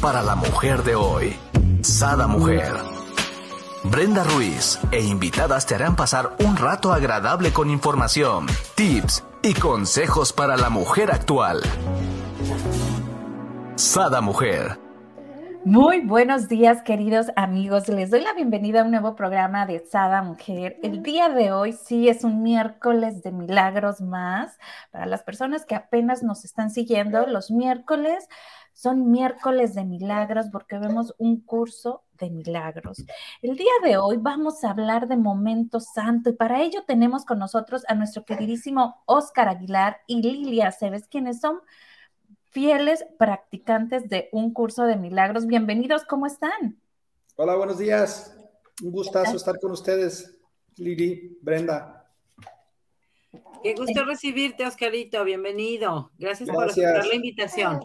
Para la mujer de hoy, Sada Mujer. Brenda Ruiz e invitadas te harán pasar un rato agradable con información, tips y consejos para la mujer actual. Sada Mujer. Muy buenos días, queridos amigos. Les doy la bienvenida a un nuevo programa de Sada Mujer. El día de hoy sí es un miércoles de milagros más. Para las personas que apenas nos están siguiendo, los miércoles son miércoles de milagros porque vemos un curso de milagros. El día de hoy vamos a hablar de momento santo y para ello tenemos con nosotros a nuestro queridísimo Oscar Aguilar y Lilia Cebes, quienes son fieles practicantes de un curso de milagros. Bienvenidos, ¿cómo están? Hola, buenos días. Un gustazo estar con ustedes, Lili, Brenda. Qué gusto recibirte, Oscarito. Bienvenido. Gracias, por aceptar la invitación.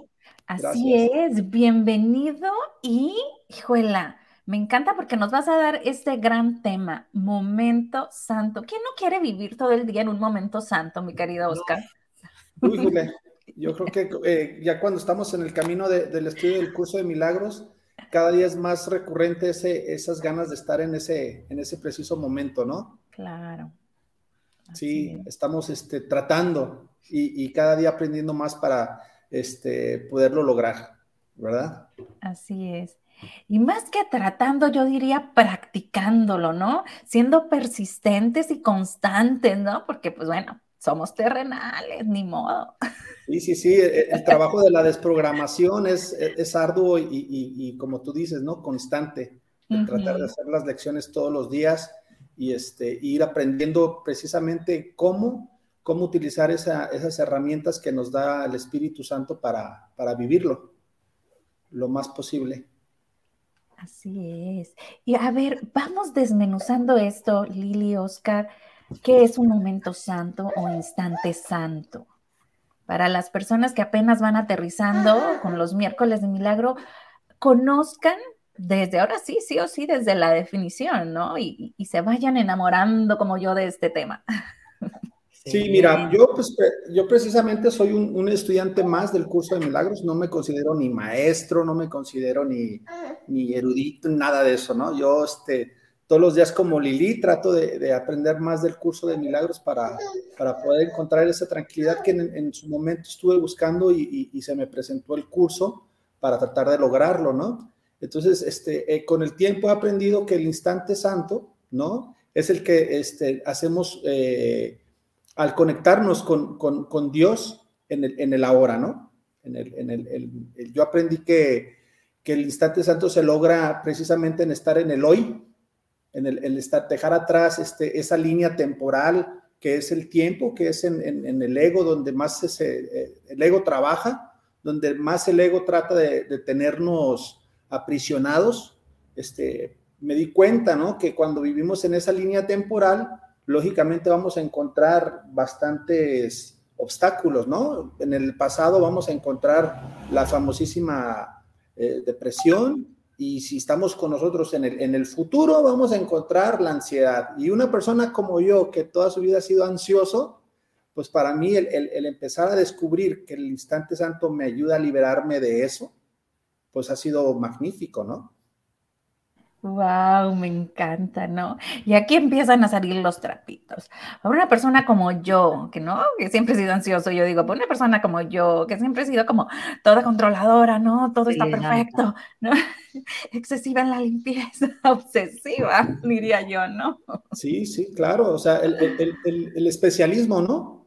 Así es, bienvenido y, hijuela, me encanta porque nos vas a dar este gran tema, momento santo. ¿Quién no quiere vivir todo el día en un momento santo, mi querido Oscar? yo creo que eh, ya cuando estamos en el camino del estudio del curso de milagros, cada día es más recurrente ese, esas ganas de estar en ese, en ese preciso momento, ¿no? Claro. sí, estamos este, tratando y, y cada día aprendiendo más para este, poderlo lograr, ¿verdad? Así es. Y más que tratando, yo diría practicándolo, ¿no? Siendo persistentes y constantes, ¿no? Porque, pues bueno, somos terrenales, ni modo. Sí, sí, sí, el, trabajo de la desprogramación es, es arduo y, como tú dices, ¿no? Constante. Tratar de hacer las lecciones todos los días y este, ir aprendiendo precisamente cómo cómo utilizar esas herramientas que nos da el Espíritu Santo para, para vivirlo lo más posible. Así es. Y a ver, vamos desmenuzando esto, Lili, Oscar. ¿Qué es un momento santo o instante santo? Para las personas que apenas van aterrizando con los miércoles de milagro, conozcan desde ahora sí, sí o sí, desde la definición, ¿no? Y, y se vayan enamorando como yo de este tema. Sí, mira, yo, pues, yo precisamente soy un, estudiante más del curso de milagros, no me considero ni maestro, no me considero ni, ni erudito, nada de eso, ¿no? Yo, este, todos los días como Lili trato de, aprender más del curso de milagros para, para poder encontrar esa tranquilidad que en, su momento estuve buscando y, se me presentó el curso para tratar de lograrlo, ¿no? Entonces, este, eh, con el tiempo he aprendido que el instante santo, ¿no? Es el que este, hacemos... Eh, al conectarnos con, Dios en el, en el, ahora, ¿no? En el, en el, yo aprendí que, el instante santo se logra precisamente en estar en el hoy, en el, estar, dejar atrás este, esa línea temporal que es el tiempo, que es en, el ego donde más eh, el ego trabaja, donde más el ego trata de, de tenernos aprisionados. Este, me di cuenta, ¿no? Que cuando vivimos en esa línea temporal, lógicamente vamos a encontrar bastantes obstáculos, ¿no? En el pasado vamos a encontrar la famosísima eh, depresión y si estamos con nosotros en el, en el futuro vamos a encontrar la ansiedad. Y una persona como yo, que toda su vida ha sido ansioso, pues para mí el, el empezar a descubrir que el instante santo me ayuda a liberarme de eso, pues ha sido magnífico, ¿no? Wow, me encanta, ¿no? Y aquí empiezan a salir los trapitos. Para una persona como yo, que no, que siempre he sido ansioso, yo digo, para una persona como yo, que siempre he sido como toda controladora, ¿no? Todo está perfecto, ¿no? Excesiva en la limpieza, obsesiva, diría yo, ¿no? Sí, sí, claro. O sea, el, especialismo, ¿no?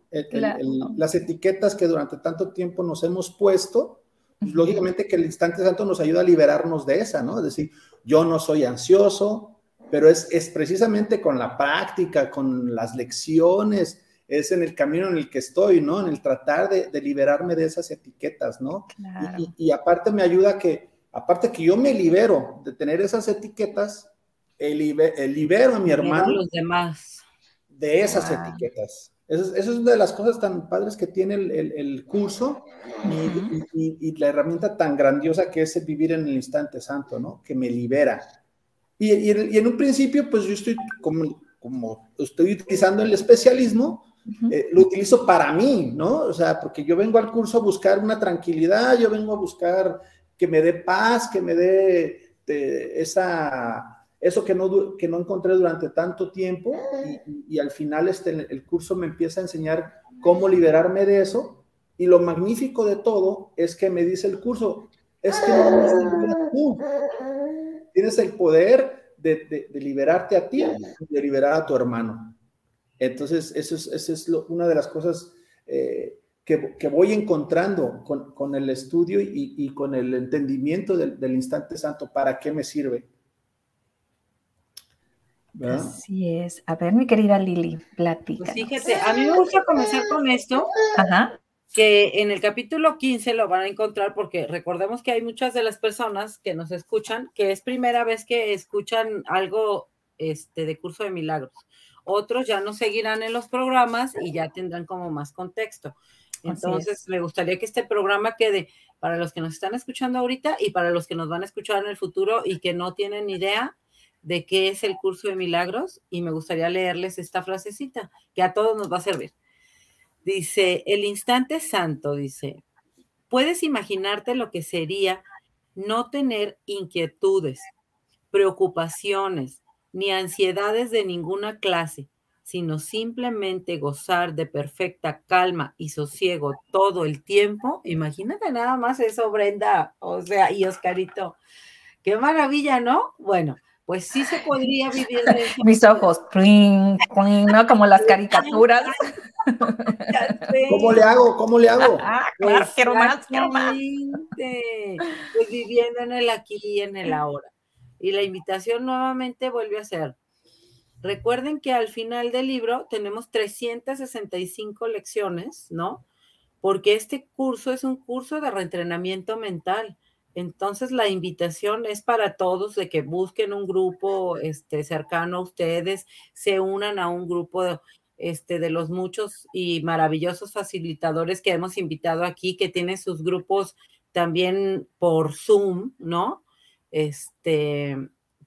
las etiquetas que durante tanto tiempo nos hemos puesto, pues, lógicamente que el instante santo nos ayuda a liberarnos de esa, ¿no? Es decir, yo no soy ansioso, pero es, es precisamente con la práctica, con las lecciones, es en el camino en el que estoy, ¿no? En el tratar de, liberarme de esas etiquetas, ¿no? Y, aparte me ayuda que, aparte que yo me libero de tener esas etiquetas, el, libero a mi hermano los demás. de esas etiquetas. Eso es, una de las cosas tan padres que tiene el, curso y, la herramienta tan grandiosa que es el vivir en el instante santo, ¿no? Que me libera. Y, en un principio, pues yo estoy como, como estoy utilizando el especialismo, eh, lo utilizo para mí, ¿no? O sea, porque yo vengo al curso a buscar una tranquilidad, yo vengo a buscar que me dé paz, que me dé esa, eso que no, que no encontré durante tanto tiempo y, al final este, el curso me empieza a enseñar cómo liberarme de eso. Y lo magnífico de todo es que me dice el curso, es que no tú. Tienes el poder de, liberarte a ti, de liberar a tu hermano. Entonces, eso es, eso es una de las cosas eh, que, voy encontrando con, el estudio y, con el entendimiento del, instante santo. ¿Para qué me sirve? Así es. A ver, mi querida Lili, platica. Pues fíjate, a mí me gusta comenzar con esto. Ajá que en el capítulo 15 lo van a encontrar porque recordemos que hay muchas de las personas que nos escuchan que es primera vez que escuchan algo este, de curso de milagros. Otros ya nos seguirán en los programas y ya tendrán como más contexto. Entonces, me gustaría que este programa quede para los que nos están escuchando ahorita y para los que nos van a escuchar en el futuro y que no tienen idea de qué es el curso de milagros. Y me gustaría leerles esta frasecita que a todos nos va a servir. Dice, el instante santo, dice, puedes imaginarte lo que sería no tener inquietudes, preocupaciones, ni ansiedades de ninguna clase, sino simplemente gozar de perfecta calma y sosiego todo el tiempo. Imagínate nada más eso, Brenda, o sea, y Oscarito. Qué maravilla, ¿no? Bueno, pues sí se podría vivir de eso. Mis ojos, ¿no? Como las caricaturas. ¿Cómo le hago? ¿Cómo le hago? Ah, claro, quiero más, quiero más. Pues viviendo en el aquí y en el ahora. Y la invitación nuevamente vuelve a ser, recuerden que al final del libro tenemos 365 lecciones, ¿no? Porque este curso es un curso de reentrenamiento mental. Entonces la invitación es para todos de que busquen un grupo este, cercano a ustedes, se unan a un grupo de, este, de los muchos y maravillosos facilitadores que hemos invitado aquí, que tienen sus grupos también por Zoom, ¿no? Este,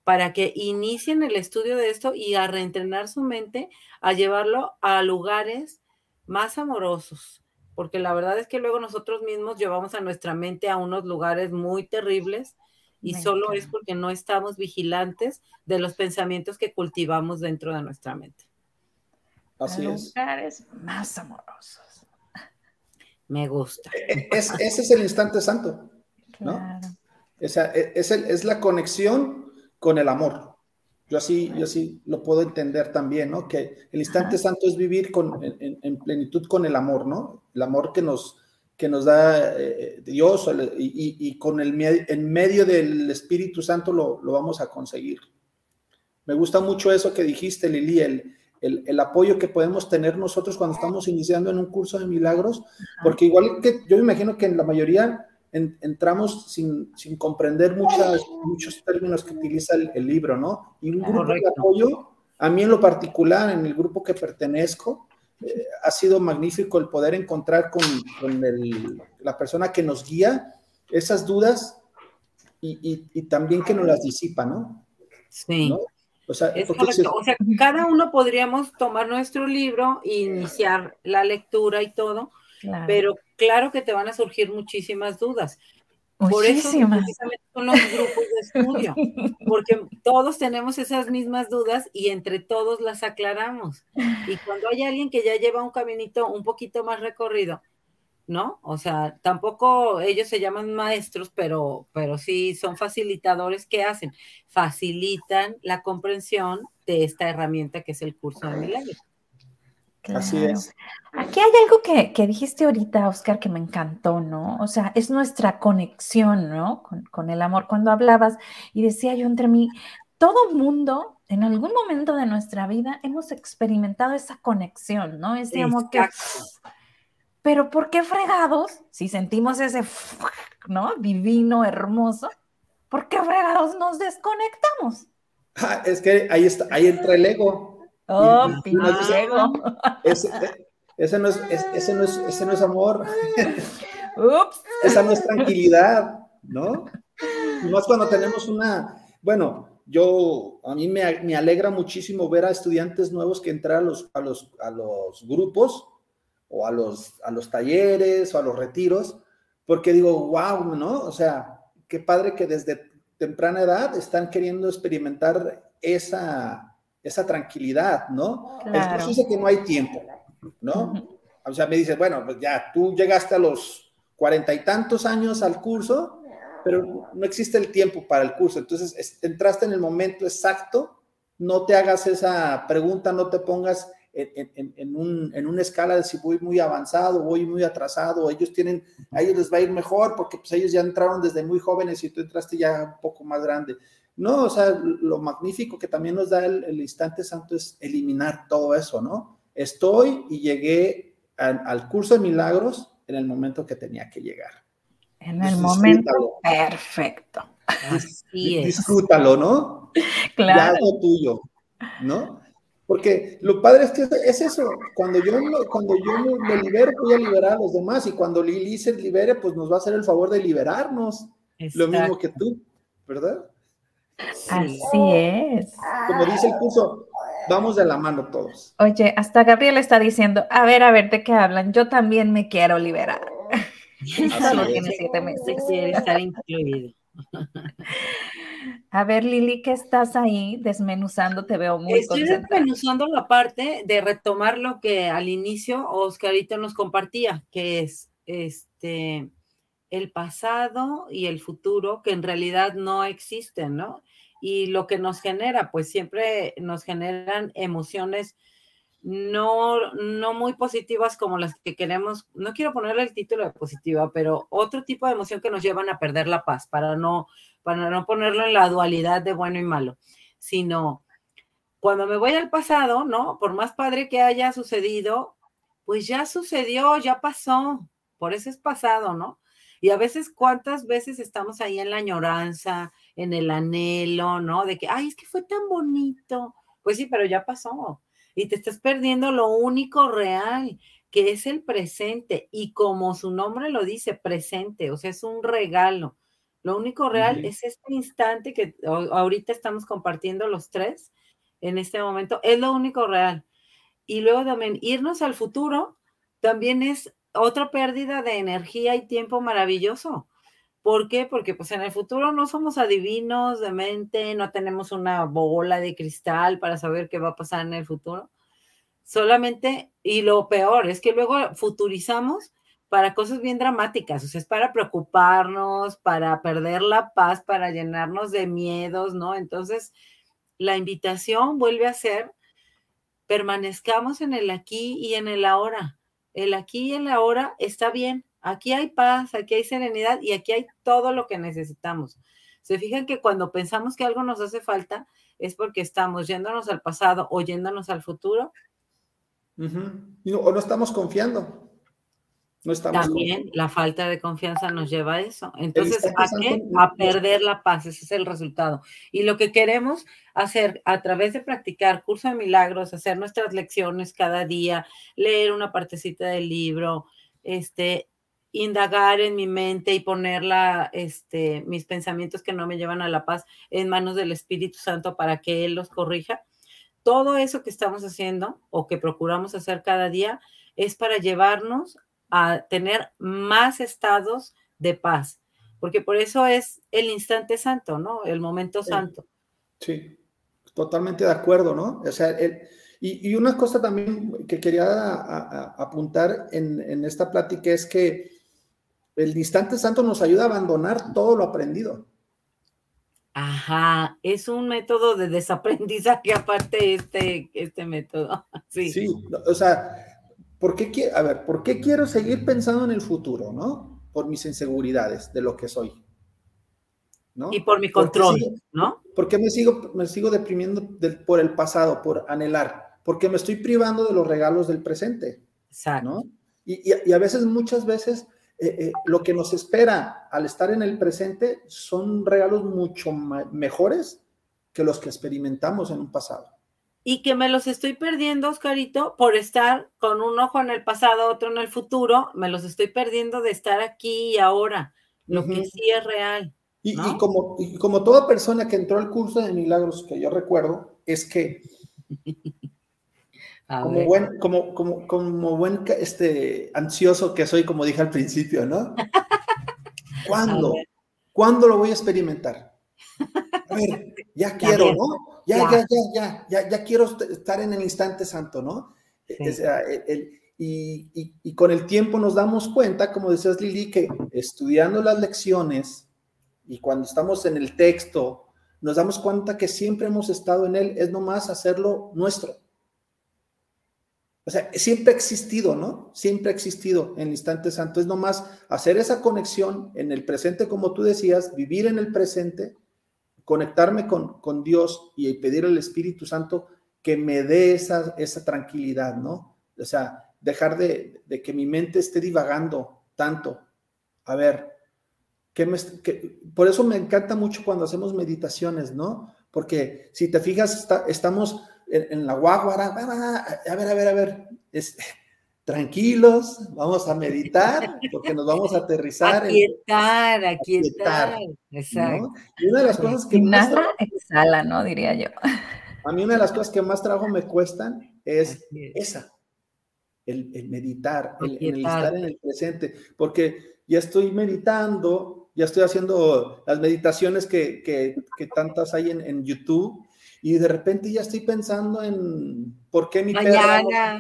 para que inicien el estudio de esto y a reentrenar su mente, a llevarlo a lugares más amorosos, porque la verdad es que luego nosotros mismos llevamos a nuestra mente a unos lugares muy terribles y solo es porque no estamos vigilantes de los pensamientos que cultivamos dentro de nuestra mente. Así es. lugares más amorosos. Me gusta. E, e, ese es el instante santo, ¿no? Esa, e, es, es la conexión con el amor. Yo así, yo así lo puedo entender también, ¿no? Que el instante santo es vivir con, en, plenitud con el amor, ¿no? El amor que nos, que nos da eh, Dios y, con el en medio del Espíritu Santo lo, lo, vamos a conseguir. Me gusta mucho eso que dijiste, Lili, el, el, apoyo que podemos tener nosotros cuando estamos iniciando en un curso de milagros, porque igual que yo me imagino que en la mayoría entramos sin, comprender muchas, muchos términos que utiliza el, libro, ¿no? Y un grupo de apoyo, a mí en lo particular, en el grupo que pertenezco, eh, ha sido magnífico el poder encontrar con, la persona que nos guía esas dudas y, también que nos las disipa, ¿no? Sí. O sea, O sea, cada uno podríamos tomar nuestro libro e iniciar la lectura y todo, pero claro que te van a surgir muchísimas dudas. Por eso precisamente son los grupos de estudio, porque todos tenemos esas mismas dudas y entre todos las aclaramos. Y cuando hay alguien que ya lleva un caminito un poquito más recorrido, ¿no? O sea, tampoco ellos se llaman maestros, pero, pero sí son facilitadores que hacen, facilitan la comprensión de esta herramienta que es el curso de milagros. Así es. Aquí hay algo que, que, dijiste ahorita, Oscar, que me encantó, ¿no? O sea, es nuestra conexión, ¿no? Con, con el amor. Cuando hablabas y decía yo entre mí, todo mundo en algún momento de nuestra vida hemos experimentado esa conexión, ¿no? Ese amor que pero ¿por qué fregados, si sentimos ese, ¿no? Divino, hermoso, ¿por qué fregados nos desconectamos? Ah, es que ahí, está, ahí entra el ego. Oh, ego. Ese, ese, no es, ese, no es, ese no es amor. Ups. Esa no es tranquilidad, ¿no? Y más cuando tenemos una, bueno, yo, a mí me, me, alegra muchísimo ver a estudiantes nuevos que entran a los, a los, a los grupos o a los, a los talleres o a los retiros, porque digo, wow, ¿no? O sea, qué padre que desde temprana edad están queriendo experimentar esa, esa tranquilidad, ¿no? El curso dice que no hay tiempo, ¿no? O sea, me dice, bueno, pues ya, tú llegaste a los cuarenta y tantos años al curso, pero no existe el tiempo para el curso. Entonces, entraste en el momento exacto, no te hagas esa pregunta, no te pongas en, una escala de si voy muy avanzado, voy muy atrasado, ellos tienen, a ellos les va a ir mejor porque pues ellos ya entraron desde muy jóvenes y tú entraste ya un poco más grande. No, o sea, lo magnífico que también nos da el, instante santo es eliminar todo eso, ¿no? Estoy y llegué al curso de milagros en el momento que tenía que llegar. En el momento perfecto. Así es. Disfrútalo, ¿no? Claro. Ya lo tuyo, ¿no? Porque lo padre es que es eso, cuando yo, cuando yo me, libero, voy a liberar a los demás y cuando Lili se libere, pues nos va a hacer el favor de liberarnos, lo mismo que tú, ¿verdad? Así es. Como dice el curso, vamos de la mano todos. Oye, hasta Gabriel está diciendo, a ver, a ver, ¿de qué hablan? Yo también me quiero liberar. Solo tiene siete meses. Quiere estar incluido. A ver, Lili, que estás ahí desmenuzando, te veo muy Estoy desmenuzando la parte de retomar lo que al inicio Oscarito nos compartía, que es este el pasado y el futuro, que en realidad no existen, ¿no? Y lo que nos genera, pues siempre nos generan emociones no, no muy positivas como las que queremos, no quiero ponerle el título de positiva, pero otro tipo de emoción que nos llevan a perder la paz, para no, para no ponerlo en la dualidad de bueno y malo, sino cuando me voy al pasado, ¿no? Por más padre que haya sucedido, pues ya sucedió, ya pasó, por eso es pasado, ¿no? Y a veces, ¿cuántas veces estamos ahí en la añoranza, en el anhelo, ¿no? De que, ay, es que fue tan bonito. Pues sí, pero ya pasó y te estás perdiendo lo único real, que es el presente. Y como su nombre lo dice, presente, o sea, es un regalo. Lo único real es este instante que ahorita estamos compartiendo los tres en este momento, es lo único real. Y luego también irnos al futuro también es otra pérdida de energía y tiempo maravilloso. ¿Por qué? Porque pues en el futuro no somos adivinos de mente, no tenemos una bola de cristal para saber qué va a pasar en el futuro. Solamente, y lo peor es que luego futurizamos para cosas bien dramáticas, o sea, es para preocuparnos, para perder la paz, para llenarnos de miedos, ¿no? Entonces, la invitación vuelve a ser, permanezcamos en el aquí y en el ahora. El aquí y el ahora está bien, Aquí hay paz, aquí hay serenidad y aquí hay todo lo que necesitamos. Se fijan que cuando pensamos que algo nos hace falta es porque estamos yéndonos al pasado o yéndonos al futuro. o no estamos confiando. No estamos También la falta de confianza nos lleva a eso. Entonces, ¿a qué? A perder la paz. Ese es el resultado. Y lo que queremos hacer a través de practicar curso de milagros, hacer nuestras lecciones cada día, leer una partecita del libro, este, indagar en mi mente y ponerla, este, mis pensamientos que no me llevan a la paz en manos del Espíritu Santo para que Él los corrija. Todo eso que estamos haciendo o que procuramos hacer cada día es para llevarnos a tener más estados de paz, porque por eso es el instante santo, ¿no? El momento santo. Sí, totalmente de acuerdo, ¿no? O sea, y, una cosa también que quería apuntar en, en, esta plática es que el instante santo nos ayuda a abandonar todo lo aprendido. Ajá, es un método de desaprendizaje aparte este, este método. Sí. sí, o sea, ¿por qué, a ver, ¿por qué quiero seguir pensando en el futuro, no? Por mis inseguridades de lo que soy. ¿no? Y por mi control, ¿no? ¿Por qué me sigo, me sigo deprimiendo por el pasado, por anhelar? Porque me estoy privando de los regalos del presente. Exacto. ¿no? Y, y, y a veces, muchas veces, eh, eh, lo que nos espera al estar en el presente son regalos mucho mejores que los que experimentamos en un pasado. Y que me los estoy perdiendo, Oscarito, por estar con un ojo en el pasado, otro en el futuro, me los estoy perdiendo de estar aquí y ahora, lo que sí es real. Y, como, y como toda persona que entró al curso de milagros que yo recuerdo, es que como buen, como, como, como buen este, ansioso que soy, como dije al principio, ¿no? ¿Cuándo? ¿Cuándo lo voy a experimentar? A ver, ya quiero, ¿no? Ya, ya, ya, ya, ya, ya quiero estar en el instante santo, ¿no? y, y, con el tiempo nos damos cuenta, como decías Lili, que estudiando las lecciones y cuando estamos en el texto, nos damos cuenta que siempre hemos estado en él, es nomás hacerlo nuestro. O sea, siempre ha existido, ¿no? Siempre ha existido en el instante santo. Es nomás hacer esa conexión en el presente, como tú decías, vivir en el presente, conectarme con, con Dios y pedir al Espíritu Santo que me dé esa, esa tranquilidad, ¿no? O sea, dejar de, de que mi mente esté divagando tanto. A ver, ¿qué me, por eso me encanta mucho cuando hacemos meditaciones, ¿no? Porque si te fijas, estamos en, la guaguara, a ver, a ver, a ver, tranquilos, vamos a meditar, porque nos vamos a aterrizar. Aquietar, aquietar, exacto. Y una de las cosas que más... Nada exhala, ¿no? Diría yo. A mí una de las cosas que más trabajo me cuestan es, esa, el, meditar, el, el, estar en el presente, porque ya estoy meditando, ya estoy haciendo las meditaciones que, que, que tantas hay en, en YouTube, y de repente ya estoy pensando en por qué mi Mañana,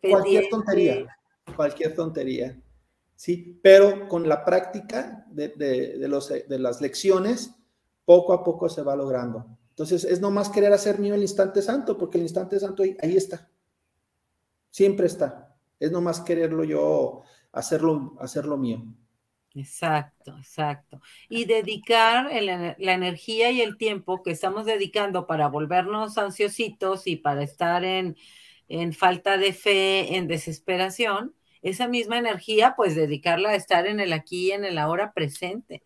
cualquier tontería, cualquier tontería. Sí, pero con la práctica de, de, los, de las lecciones, poco a poco se va logrando. Entonces, es nomás querer hacer mío el instante santo, porque el instante santo ahí, ahí está. Siempre está. Es nomás quererlo yo, hacerlo, hacerlo mío. Exacto, exacto. Y dedicar la energía y el tiempo que estamos dedicando para volvernos ansiositos y para estar en, en falta de fe, en desesperación, esa misma energía, pues dedicarla a estar en el aquí y en el ahora presente,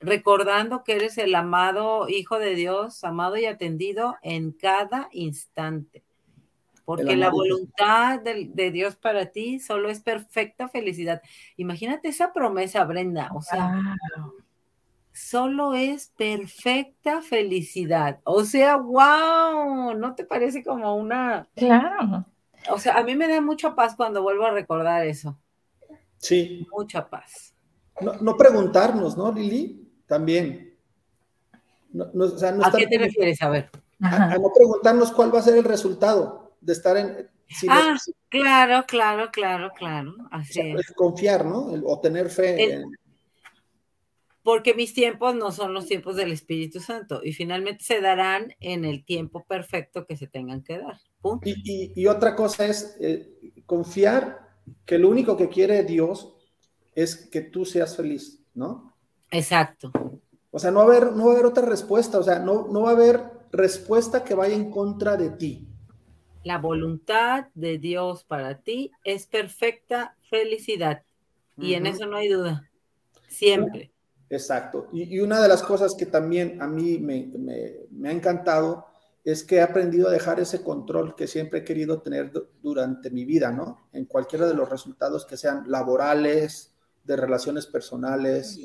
recordando que eres el amado Hijo de Dios, amado y atendido en cada instante. Porque la voluntad de, Dios para ti solo es perfecta felicidad. Imagínate esa promesa, Brenda, o sea, solo es perfecta felicidad. O sea, wow, ¿no te parece como una... Claro. O sea, a mí me da mucha paz cuando vuelvo a recordar eso. Sí. Mucha paz. No, preguntarnos, ¿no, Lili? También. ¿A qué te refieres? A ver. a no preguntarnos cuál va a ser el resultado de estar en... ah, claro, claro, claro, claro. Así es. Confiar, ¿no? o tener fe. Porque mis tiempos no son los tiempos del Espíritu Santo y finalmente se darán en el tiempo perfecto que se tengan que dar. Y, otra cosa es eh, confiar que lo único que quiere Dios es que tú seas feliz, ¿no? Exacto. O sea, no va a haber, no va a haber otra respuesta, o sea, no, no va a haber respuesta que vaya en contra de ti. La voluntad de Dios para ti es perfecta felicidad. Y en eso no hay duda. Siempre. Exacto. Y, una de las cosas que también a mí me, ha encantado es que he aprendido a dejar ese control que siempre he querido tener durante mi vida, ¿no? En cualquiera de los resultados que sean laborales, de relaciones personales,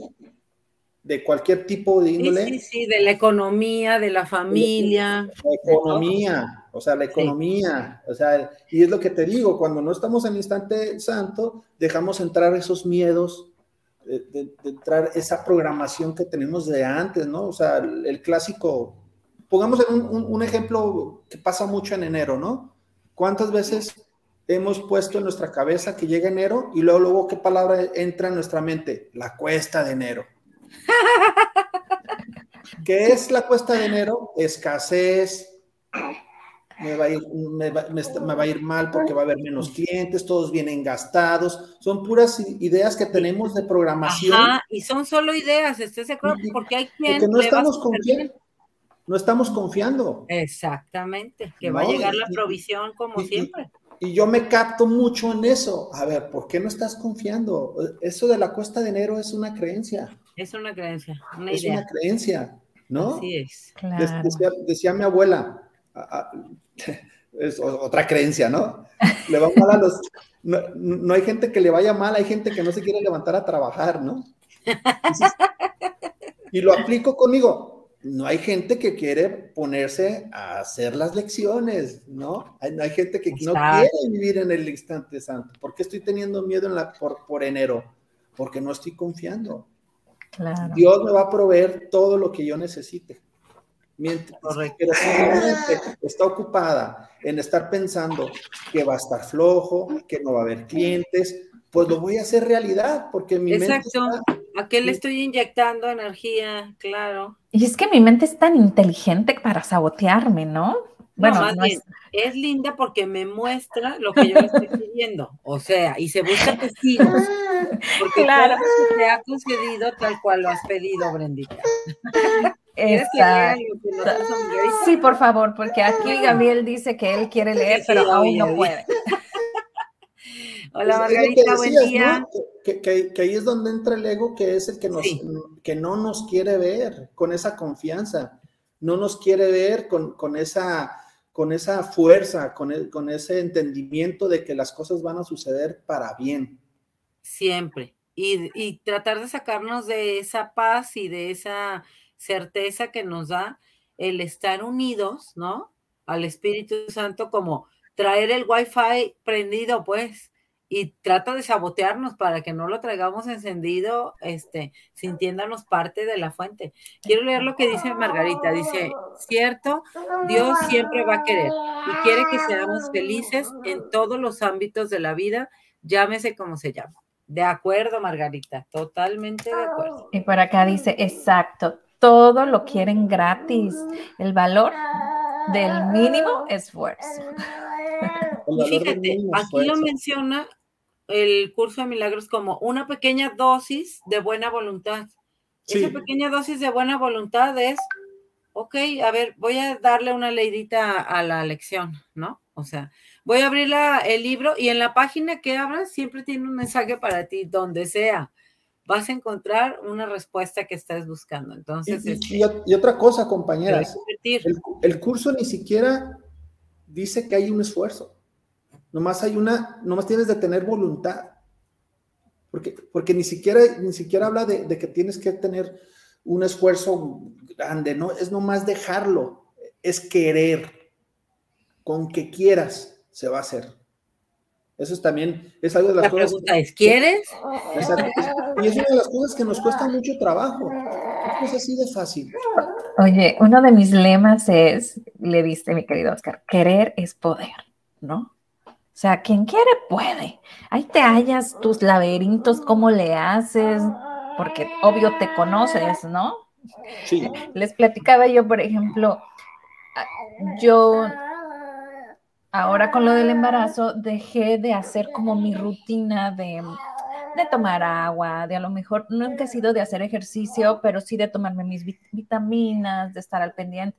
de cualquier tipo de índole. Sí, sí, de la economía, de la familia. La economía, o sea, la economía, o sea, y es lo que te digo, cuando no estamos en el instante santo, dejamos entrar esos miedos, de, entrar esa programación que tenemos de antes, ¿no? O sea, el, clásico, pongamos un, un, ejemplo que pasa mucho en enero, ¿no? ¿Cuántas veces hemos puesto en nuestra cabeza que llega enero y luego, luego, ¿qué palabra entra en nuestra mente? La cuesta de enero. ¿Qué es la cuesta de enero? Escasez. Me va, a ir, me, va, a ir, mal porque va a haber menos clientes, todos vienen gastados. Son puras ideas que tenemos de programación. Ajá, y son solo ideas, ¿estás de acuerdo? Porque hay quien. no estamos confiando. No estamos confiando. Exactamente, que va a llegar la provisión como siempre. Y yo me capto mucho en eso. A ver, ¿por qué no estás confiando? Eso de la cuesta de enero es una creencia. Es una creencia, una es una creencia, ¿no? Así es. Decía, mi abuela, es otra creencia, ¿no? Le va mal a los. No, hay gente que le vaya mal, hay gente que no se quiere levantar a trabajar, ¿no? y lo aplico conmigo. No hay gente que quiere ponerse a hacer las lecciones, ¿no? Hay, hay gente que no quiere vivir en el instante santo. ¿Por qué estoy teniendo miedo en la, por, por enero? Porque no estoy confiando. Dios me va a proveer todo lo que yo necesite. Mientras, pero si mi mente está ocupada en estar pensando que va a estar flojo, que no va a haber clientes, pues lo voy a hacer realidad, porque mi Exacto. mente. ¿A qué le estoy inyectando energía? Claro. Y es que mi mente es tan inteligente para sabotearme, ¿no? Bueno, más bien, es... linda porque me muestra lo que yo le estoy pidiendo. O sea, y se busca testigos. Porque claro. te ha concedido tal cual lo has pedido, Brendita. Exacto. Sí, por favor, porque aquí Gabriel dice que él quiere leer, pero aún no puede. Hola Margarita, buen día. Que, ahí es donde entra el ego, que es el que, nos, que no nos quiere ver con esa confianza, no nos quiere ver con, con esa, con esa fuerza, con, con ese entendimiento de que las cosas van a suceder para bien. Siempre. Y, y tratar de sacarnos de esa paz y de esa certeza que nos da el estar unidos, ¿no? Al Espíritu Santo, como traer el Wi-Fi prendido, pues, y trata de sabotearnos para que no lo traigamos encendido, este, sintiéndonos parte de la fuente. Quiero leer lo que dice Margarita. Dice, cierto, Dios siempre va a querer y quiere que seamos felices en todos los ámbitos de la vida, llámese como se llama. De acuerdo, Margarita, totalmente de acuerdo. Y por acá dice, exacto, todo lo quieren gratis, el valor del mínimo esfuerzo. Y fíjate, aquí lo menciona el curso de milagros como una pequeña dosis de buena voluntad. Esa pequeña dosis de buena voluntad es, ok, a ver, voy a darle una leidita a la lección, ¿no? O sea, voy a abrir el libro y en la página que abras siempre tiene un mensaje para ti, donde sea. Vas a encontrar una respuesta que estás buscando. Entonces, y, este, otra cosa, compañeras, el curso ni siquiera dice que hay un esfuerzo. Nomás hay una, nomás tienes de tener voluntad. Porque, porque ni siquiera, ni siquiera habla de, que tienes que tener un esfuerzo grande, ¿no? Es nomás dejarlo, es querer. Con que quieras, se va a hacer. Eso es también, es algo de las La cosas. pregunta es, ¿quieres? Y es una de las cosas que nos cuesta mucho trabajo. Es así de fácil. Oye, uno de mis lemas es, le diste mi querido Oscar, querer es poder, ¿no? O sea, quien quiere puede. Ahí te hallas tus laberintos, cómo le haces, porque obvio te conoces, ¿no? Sí. Les platicaba yo, por ejemplo, yo ahora con lo del embarazo dejé de hacer como mi rutina de, de tomar agua, de a lo mejor nunca he sido de hacer ejercicio, pero sí de tomarme mis vitaminas, de estar al pendiente.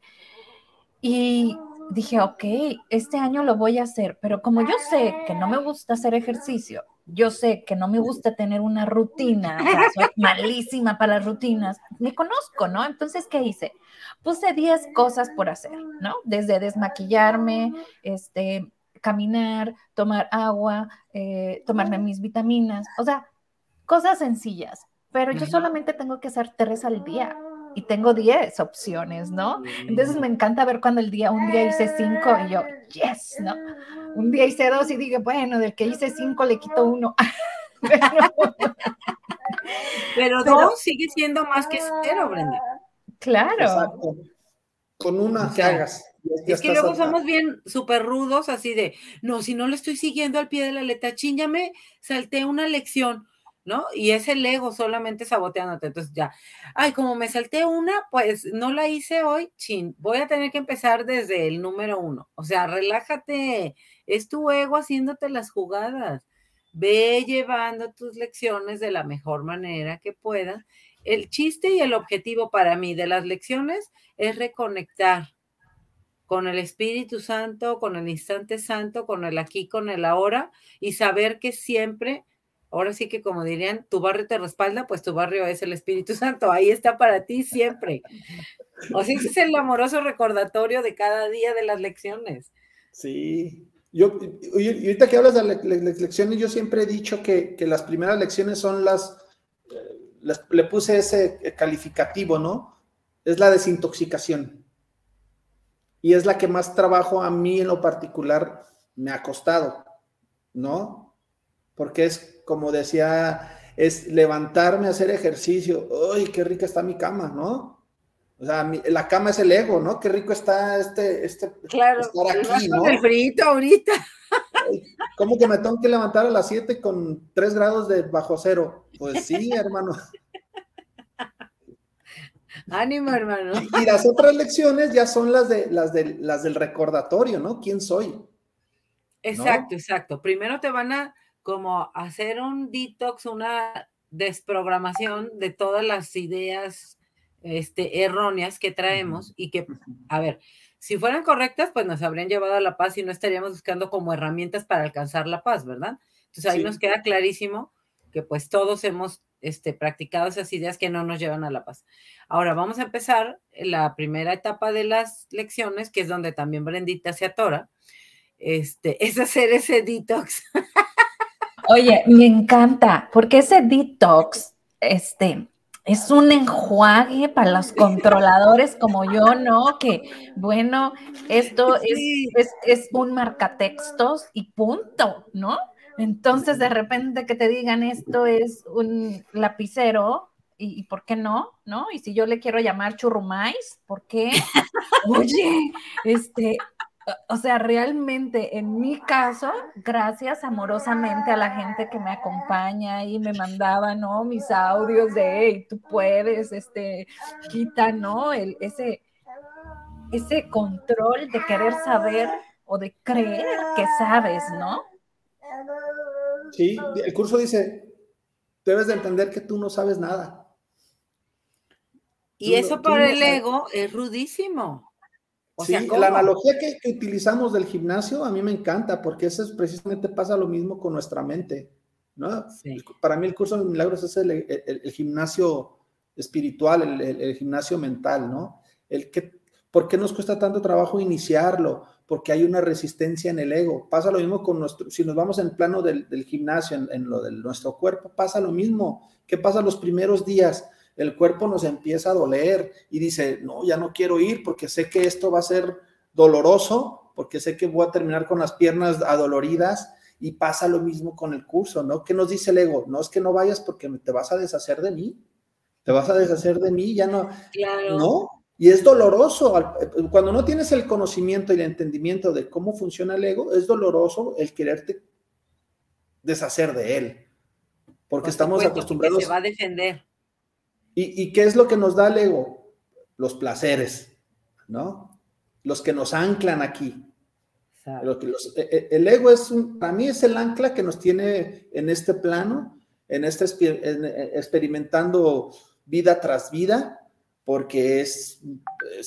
Y dije, ok, este año lo voy a hacer, pero como yo sé que no me gusta hacer ejercicio, yo sé que no me gusta tener una rutina, soy malísima para las rutinas, me conozco, ¿no? Entonces, ¿qué hice? Puse 10 cosas por hacer, ¿no? Desde desmaquillarme, este, caminar, tomar agua, eh, tomarme mis vitaminas, o sea, cosas sencillas, pero yo solamente tengo que hacer tres al día y tengo 10 opciones, ¿no? Entonces me encanta ver cuando el día, un día hice 5 y yo, yes, ¿no? Un día hice 2 y dije, bueno, del que hice 5 le quito uno. Pero 2 sigue siendo más que cero, Brenda. Claro. Exacto. Con una que hagas. es que luego somos bien súper rudos, así de, no, si no le estoy siguiendo al pie de la letra, chíñame, salté una lección ¿no? Y es el ego solamente saboteándote. Entonces ya, ay, como me salté una, pues no la hice hoy, chin, voy a tener que empezar desde el número uno. O sea, relájate, es tu ego haciéndote las jugadas. Ve llevando tus lecciones de la mejor manera que puedas. El chiste y el objetivo para mí de las lecciones es reconectar con el Espíritu Santo, con el instante santo, con el aquí, con el ahora y saber que siempre ahora sí que como dirían, tu barrio te respalda, pues tu barrio es el Espíritu Santo, ahí está para ti siempre. O sea, ese es el amoroso recordatorio de cada día de las lecciones. Sí. Yo, y ahorita que hablas de las lecciones, yo siempre he dicho que, las primeras lecciones son las, las, le puse ese calificativo, ¿no? Es la desintoxicación. Y es la que más trabajo a mí en lo particular me ha costado, ¿no? Porque es como decía es levantarme a hacer ejercicio. ¡Ay, qué rica está mi cama, ¿no? O sea, la cama es el ego, ¿no? Qué rico está este, este claro, estar aquí, ¿no? el frito ahorita. ¿Cómo que me tengo que levantar a las 7 con 3 grados de bajo cero? Pues sí, hermano. Ánimo, hermano. Y, las otras lecciones ya son las de las de las del recordatorio, ¿no? ¿Quién soy? Exacto, exacto. Primero te van a como hacer un detox, una desprogramación de todas las ideas este, erróneas que traemos y que, a ver, si fueran correctas, pues nos habrían llevado a la paz y no estaríamos buscando como herramientas para alcanzar la paz, ¿verdad? Entonces ahí nos queda clarísimo que pues todos hemos este, practicado esas ideas que no nos llevan a la paz. Ahora vamos a empezar la primera etapa de las lecciones, que es donde también Brendita se atora, este, es hacer ese detox. Oye, me encanta, porque ese detox, este, es un enjuague para los controladores como yo, ¿no? Que bueno, esto es, es, un marcatextos y punto, ¿no? Entonces, de repente que te digan esto es un lapicero, ¿y, por qué no? ¿No? Y si yo le quiero llamar churrumais, ¿por qué? Oye, este, o sea, realmente en mi caso, gracias amorosamente a la gente que me acompaña y me mandaba, ¿no? Mis audios de, hey, tú puedes, este, quita, ¿no? El, ese, ese control de querer saber o de creer que sabes, ¿no? Sí, el curso dice, debes de entender que tú no sabes nada. Y eso para el ego es rudísimo sí, la analogía que, utilizamos del gimnasio a mí me encanta porque eso es precisamente pasa lo mismo con nuestra mente, ¿no? Para mí el curso de milagros es el, gimnasio espiritual, el, gimnasio mental, ¿no? El que, ¿Por qué nos cuesta tanto trabajo iniciarlo? Porque hay una resistencia en el ego. Pasa lo mismo con nuestro, si nos vamos en plano del, gimnasio, en, en, lo de nuestro cuerpo, pasa lo mismo. ¿Qué pasa los primeros días? El cuerpo nos empieza a doler y dice, no, ya no quiero ir porque sé que esto va a ser doloroso, porque sé que voy a terminar con las piernas adoloridas y pasa lo mismo con el curso, ¿no? ¿Qué nos dice el ego? No es que no vayas porque te vas a deshacer de mí, te vas a deshacer de mí, ya no, claro. ¿no? Y es doloroso, cuando no tienes el conocimiento y el entendimiento de cómo funciona el ego, es doloroso el quererte deshacer de él, porque estamos acostumbrados. se va a defender. ¿Y, qué es lo que nos da el ego? Los placeres, ¿no? Los que nos anclan aquí. E, e, el ego es, un, para mí es el ancla que nos tiene en este plano, en este e, experimentando vida tras vida, porque es,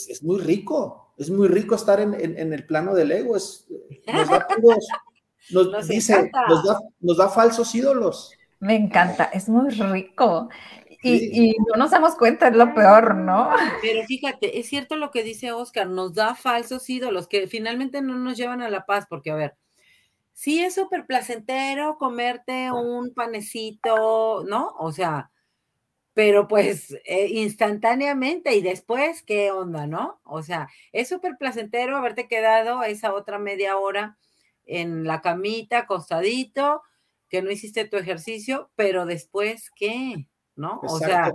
es, muy rico, es muy rico estar en, el plano del ego, es, nos da nos, dice, nos da falsos ídolos. Me encanta, es muy rico. Y, no nos damos cuenta, es lo peor, ¿no? Pero fíjate, es cierto lo que dice Oscar, nos da falsos ídolos que finalmente no nos llevan a la paz, porque a ver, sí es súper placentero comerte un panecito, ¿no? O sea, pero pues eh, instantáneamente y después, ¿qué onda, no? O sea, es súper placentero haberte quedado esa otra media hora en la camita, acostadito, que no hiciste tu ejercicio, pero después, ¿qué? ¿No? O sea,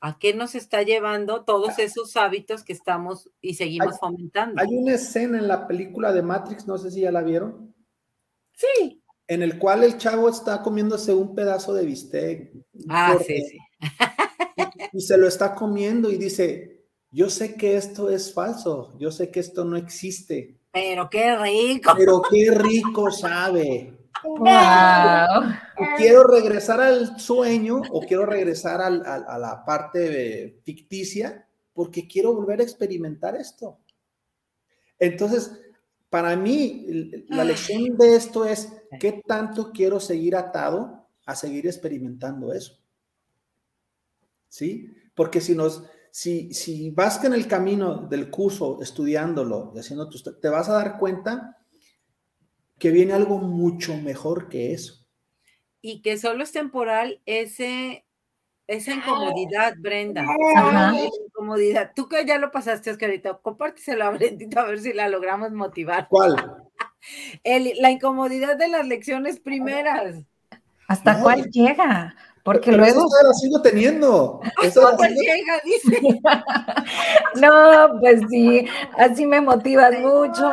¿a qué nos está llevando todos esos hábitos que estamos y seguimos fomentando? Hay una escena en la película de Matrix, no sé si ya la vieron. Sí. En el cual el chavo está comiéndose un pedazo de bistec. Ah, sí, sí. Y, y se lo está comiendo y dice, yo sé que esto es falso, yo sé que esto no existe. Pero qué rico. Pero qué rico sabe. Wow. quiero regresar al sueño o quiero regresar a la parte ficticia porque quiero volver a experimentar esto. Entonces, para mí, la ah. lección de esto es qué tanto quiero seguir atado a seguir experimentando eso. ¿Sí? Porque si nos, si, si vas en el camino del curso estudiándolo y haciendo te vas a dar cuenta que viene algo mucho mejor que eso. Y que solo es temporal ese, esa incomodidad, Brenda. incomodidad. Tú que ya lo pasaste, Oscarito, compárteselo a Brendita a ver si la logramos motivar. ¿Cuál? la incomodidad de las lecciones primeras. ¿Hasta cuál llega? Porque luego. Eso la sigo teniendo. llega, dice. no, pues sí, así me motivas mucho.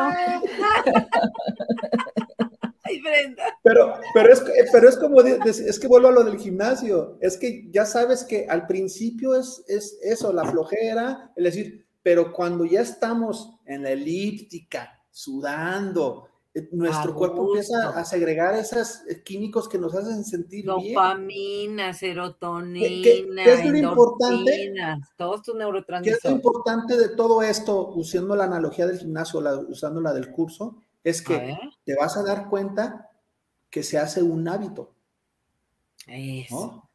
Ay, Brenda. Pero, pero, es, pero es como, es que vuelvo a lo del gimnasio, es que ya sabes que al principio es, es eso, la flojera, es decir, pero cuando ya estamos en la elíptica, sudando, eh, nuestro cuerpo empieza a segregar esos eh, químicos que nos hacen sentir bien. Dopamina, serotonina, ¿Qué, es lo importante? todos tus neurotransmisores. ¿Qué es lo importante de todo esto, usando la analogía del gimnasio, usando la del curso? Es que te vas a dar cuenta que se hace un hábito. Eso.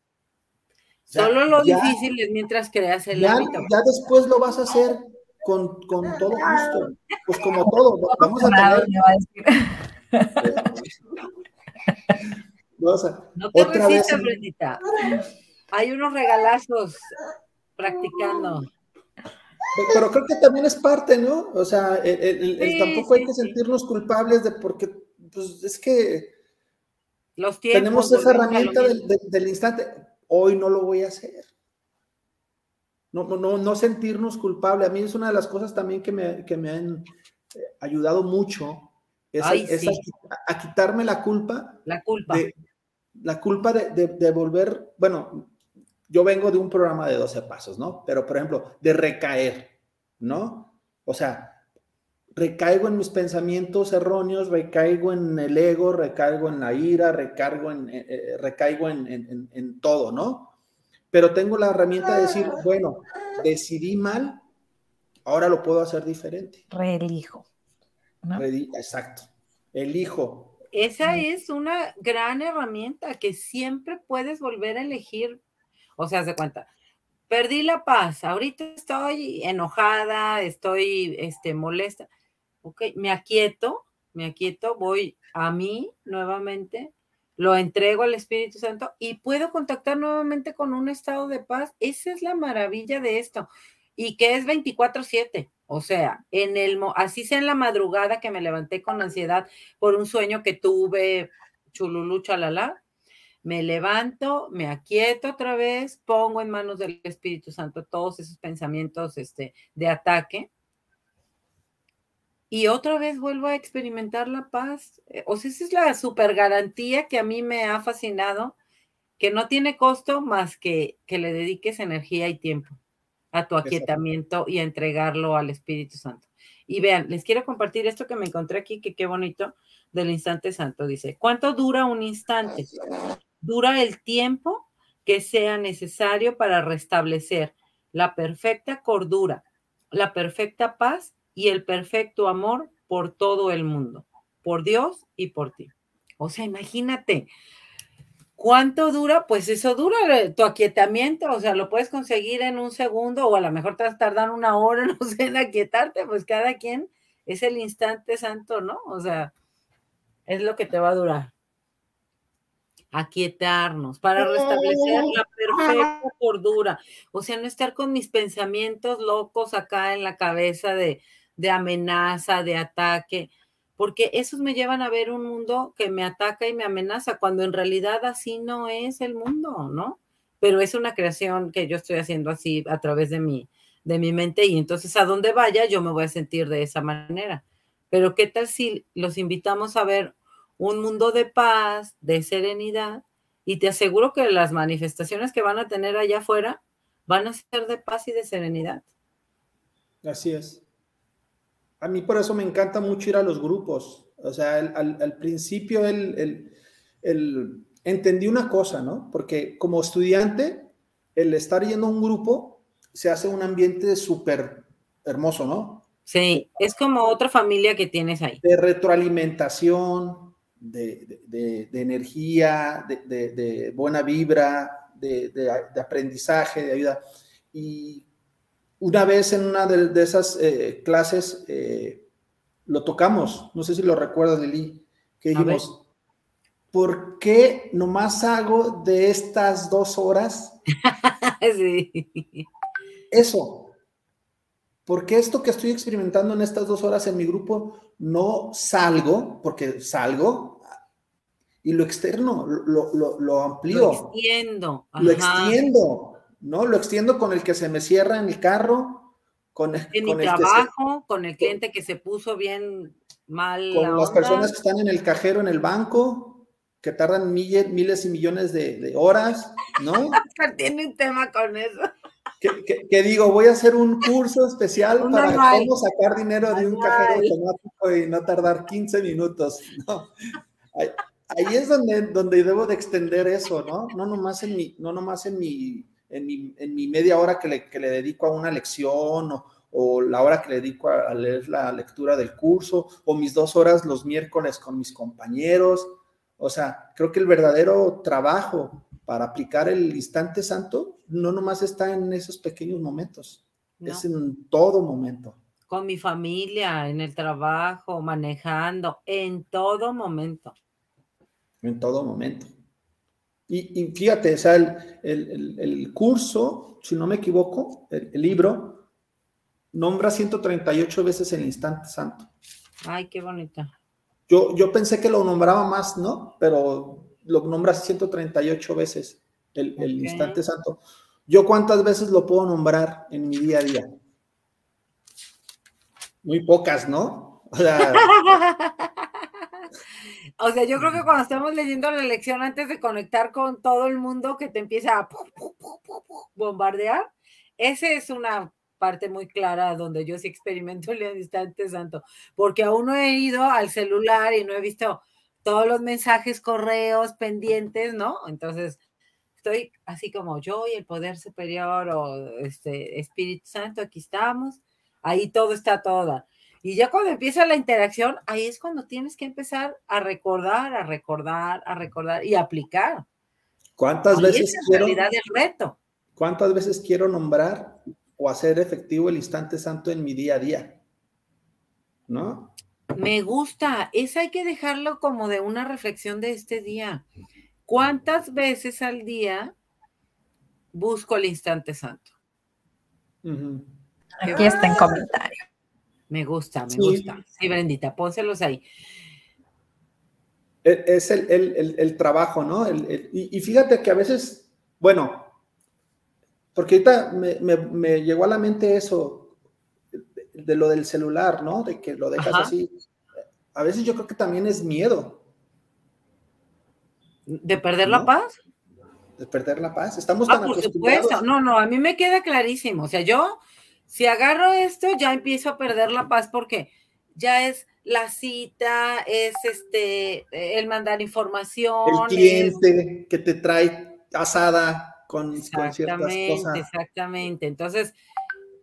Solo lo difícil es mientras creas el hábito. Ya después lo vas a hacer con, con todo gusto. Pues como todo, vamos a tener. no te otra resistas, Hay unos regalazos practicando. Pero creo que también es parte, ¿no? O sea, el, tampoco hay que sentirnos culpables de porque, pues es que Los tenemos esa herramienta del, instante. Hoy no lo voy a hacer. No, no, no sentirnos culpables. A mí es una de las cosas también que me, que me han eh, ayudado mucho. Es, a, quitarme la culpa. La culpa. la culpa de, de, volver, bueno, yo vengo de un programa de 12 pasos, ¿no? Pero, por ejemplo, de recaer, ¿no? O sea, recaigo en mis pensamientos erróneos, recaigo en el ego, recaigo en la ira, recaigo en, eh, eh, recaigo en, en, en todo, ¿no? Pero tengo la herramienta de decir, bueno, decidí mal, ahora lo puedo hacer diferente. Reelijo. Exacto, elijo. Esa es una gran herramienta que siempre puedes volver a elegir. O sea, de cuenta, perdí la paz, ahorita estoy enojada, estoy este, molesta. Ok, me aquieto, me aquieto, voy a mí nuevamente, lo entrego al Espíritu Santo y puedo contactar nuevamente con un estado de paz. Esa es la maravilla de esto. Y que es 24/7. O sea, en el así sea en la madrugada que me levanté con ansiedad por un sueño que tuve, chululú, chalala, me levanto, me aquieto otra vez, pongo en manos del Espíritu Santo todos esos pensamientos este, de ataque y otra vez vuelvo a experimentar la paz. Eh, o sea, esa es la super garantía que a mí me ha fascinado, que no tiene costo más que que le dediques energía y tiempo a tu aquietamiento y a entregarlo al Espíritu Santo. Y vean, les quiero compartir esto que me encontré aquí, que qué bonito, del instante santo. Dice, ¿cuánto dura un instante? Dura el tiempo que sea necesario para restablecer la perfecta cordura, la perfecta paz y el perfecto amor por todo el mundo, por Dios y por ti. O sea, imagínate, ¿cuánto dura? Pues eso dura tu aquietamiento, o sea, lo puedes conseguir en un segundo o a lo mejor te vas a tardar una hora, no sé, en aquietarte, pues cada quien es el instante santo, ¿no? O sea, es lo que te va a durar. Aquietarnos para restablecer la perfecta cordura. O sea, no estar con mis pensamientos locos acá en la cabeza de, de amenaza, de ataque, porque esos me llevan a ver un mundo que me ataca y me amenaza, cuando en realidad así no es el mundo, ¿no? Pero es una creación que yo estoy haciendo así a través de mi, de mi mente y entonces a donde vaya yo me voy a sentir de esa manera. Pero ¿qué tal si los invitamos a ver un mundo de paz, de serenidad? Y te aseguro que las manifestaciones que van a tener allá afuera van a ser de paz y de serenidad. Así es. A mí por eso me encanta mucho ir a los grupos. O sea, al, principio el, entendí una cosa, ¿no? Porque como estudiante, el estar yendo a un grupo se hace un ambiente súper hermoso, ¿no? Sí, es como otra familia que tienes ahí. De retroalimentación, de, energía, de, buena vibra, de, aprendizaje, de ayuda. Y una vez en una de, esas eh, clases eh, lo tocamos, no sé si lo recuerdas, Lili, que dijimos, ¿por qué nomás hago de estas dos horas sí. eso? Porque esto que estoy experimentando en estas dos horas en mi grupo no salgo, porque salgo y lo externo lo, lo, lo amplío. Lo extiendo. Lo extiendo, ¿no? Lo extiendo con el que se me cierra en el carro, con, el, en mi trabajo, con el cliente que se puso bien mal. Con las personas que están en el cajero, en el banco, que tardan miles, miles y millones de, horas, ¿no? Tiene un tema con eso. Que, digo, voy a hacer un curso especial para cómo sacar dinero de un cajero automático y no tardar 15 minutos, ¿no? Ahí, es donde, donde debo de extender eso, ¿no? No nomás en mi, no nomás en mi, en mi, en mi media hora que le, que le dedico a una lección o, o la hora que le dedico a, leer la lectura del curso, o mis dos horas los miércoles con mis compañeros. O sea, creo que el verdadero trabajo para aplicar el instante santo no nomás está en esos pequeños momentos, es en todo momento. Con mi familia, en el trabajo, manejando, en todo momento. En todo momento. Y, fíjate, o sea, el, curso, si no me equivoco, el libro, nombra 138 veces el instante santo. Ay, qué bonita. Yo, yo pensé que lo nombraba más, ¿no? Pero lo nombra 138 veces el, instante santo. ¿Yo cuántas veces lo puedo nombrar en mi día a día? Muy pocas, ¿no? O sea, o sea, yo creo que cuando estamos leyendo la lección antes de conectar con todo el mundo que te empieza a bombardear, ese es una parte muy clara donde yo sí experimento el instante santo, porque aún no he ido al celular y no he visto todos los mensajes, correos pendientes, ¿no? Entonces, estoy así como yo y el poder superior o este Espíritu Santo, aquí estamos, ahí todo está toda. Y ya cuando empieza la interacción, ahí es cuando tienes que empezar a recordar, a recordar, a recordar y aplicar. ¿Cuántas veces quiero? realidad el reto. ¿Cuántas veces quiero nombrar o hacer efectivo el instante santo en mi día a día. ¿No? Me gusta, eso hay que dejarlo como de una reflexión de este día. ¿Cuántas veces al día busco el instante santo? Aquí está en comentario. Me gusta, me gusta. Sí, Brendita, pónselos ahí. E, es el, trabajo, ¿no? y, y, fíjate que a veces, bueno, porque ahorita me, llegó a la mente eso, de, lo del celular, ¿no? De que lo dejas así. A veces yo creo que también es miedo. ¿De perder la paz? De perder la paz. Estamos ah, tan por supuesto. No, no, a mí me queda clarísimo. O sea, yo, si agarro esto, ya empiezo a perder la paz porque ya es la cita, es este, el mandar información. El cliente que te trae asada con, exactamente, Exactamente. Entonces,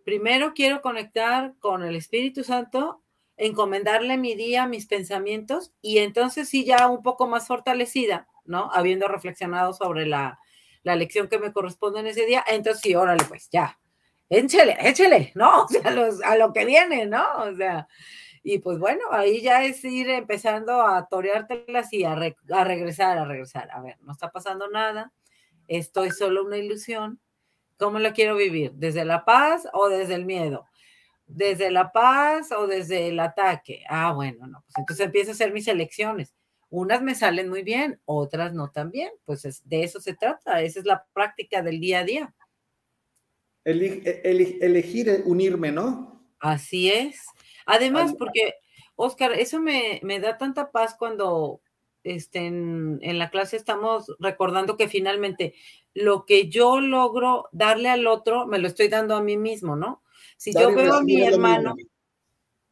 primero quiero conectar con el Espíritu Santo, encomendarle mi día, mis pensamientos, y entonces sí ya un poco más fortalecida, ¿no? Habiendo reflexionado sobre la, la lección que me corresponde en ese día, entonces sí, órale, pues ya, échele, échele, ¿no? O sea, a lo que viene, ¿no? O sea, y pues bueno, ahí ya es ir empezando a toreártelas y a, a regresar, a regresar. A ver, no está pasando nada, estoy solo una ilusión. ¿Cómo la quiero vivir? ¿Desde la paz o desde el miedo? ¿Desde la paz o desde el ataque? Ah, bueno, no, pues entonces empiezo a hacer mis elecciones. Unas me salen muy bien, otras no tan bien. Pues de eso se trata, esa es la práctica del día a día. Elegir eh, unirme, ¿no? Así es. Además, porque, Oscar, eso me, me da tanta paz cuando este, en, la clase estamos recordando que finalmente lo que yo logro darle al otro, me lo estoy dando a mí mismo, ¿no? Si yo veo a mi hermano,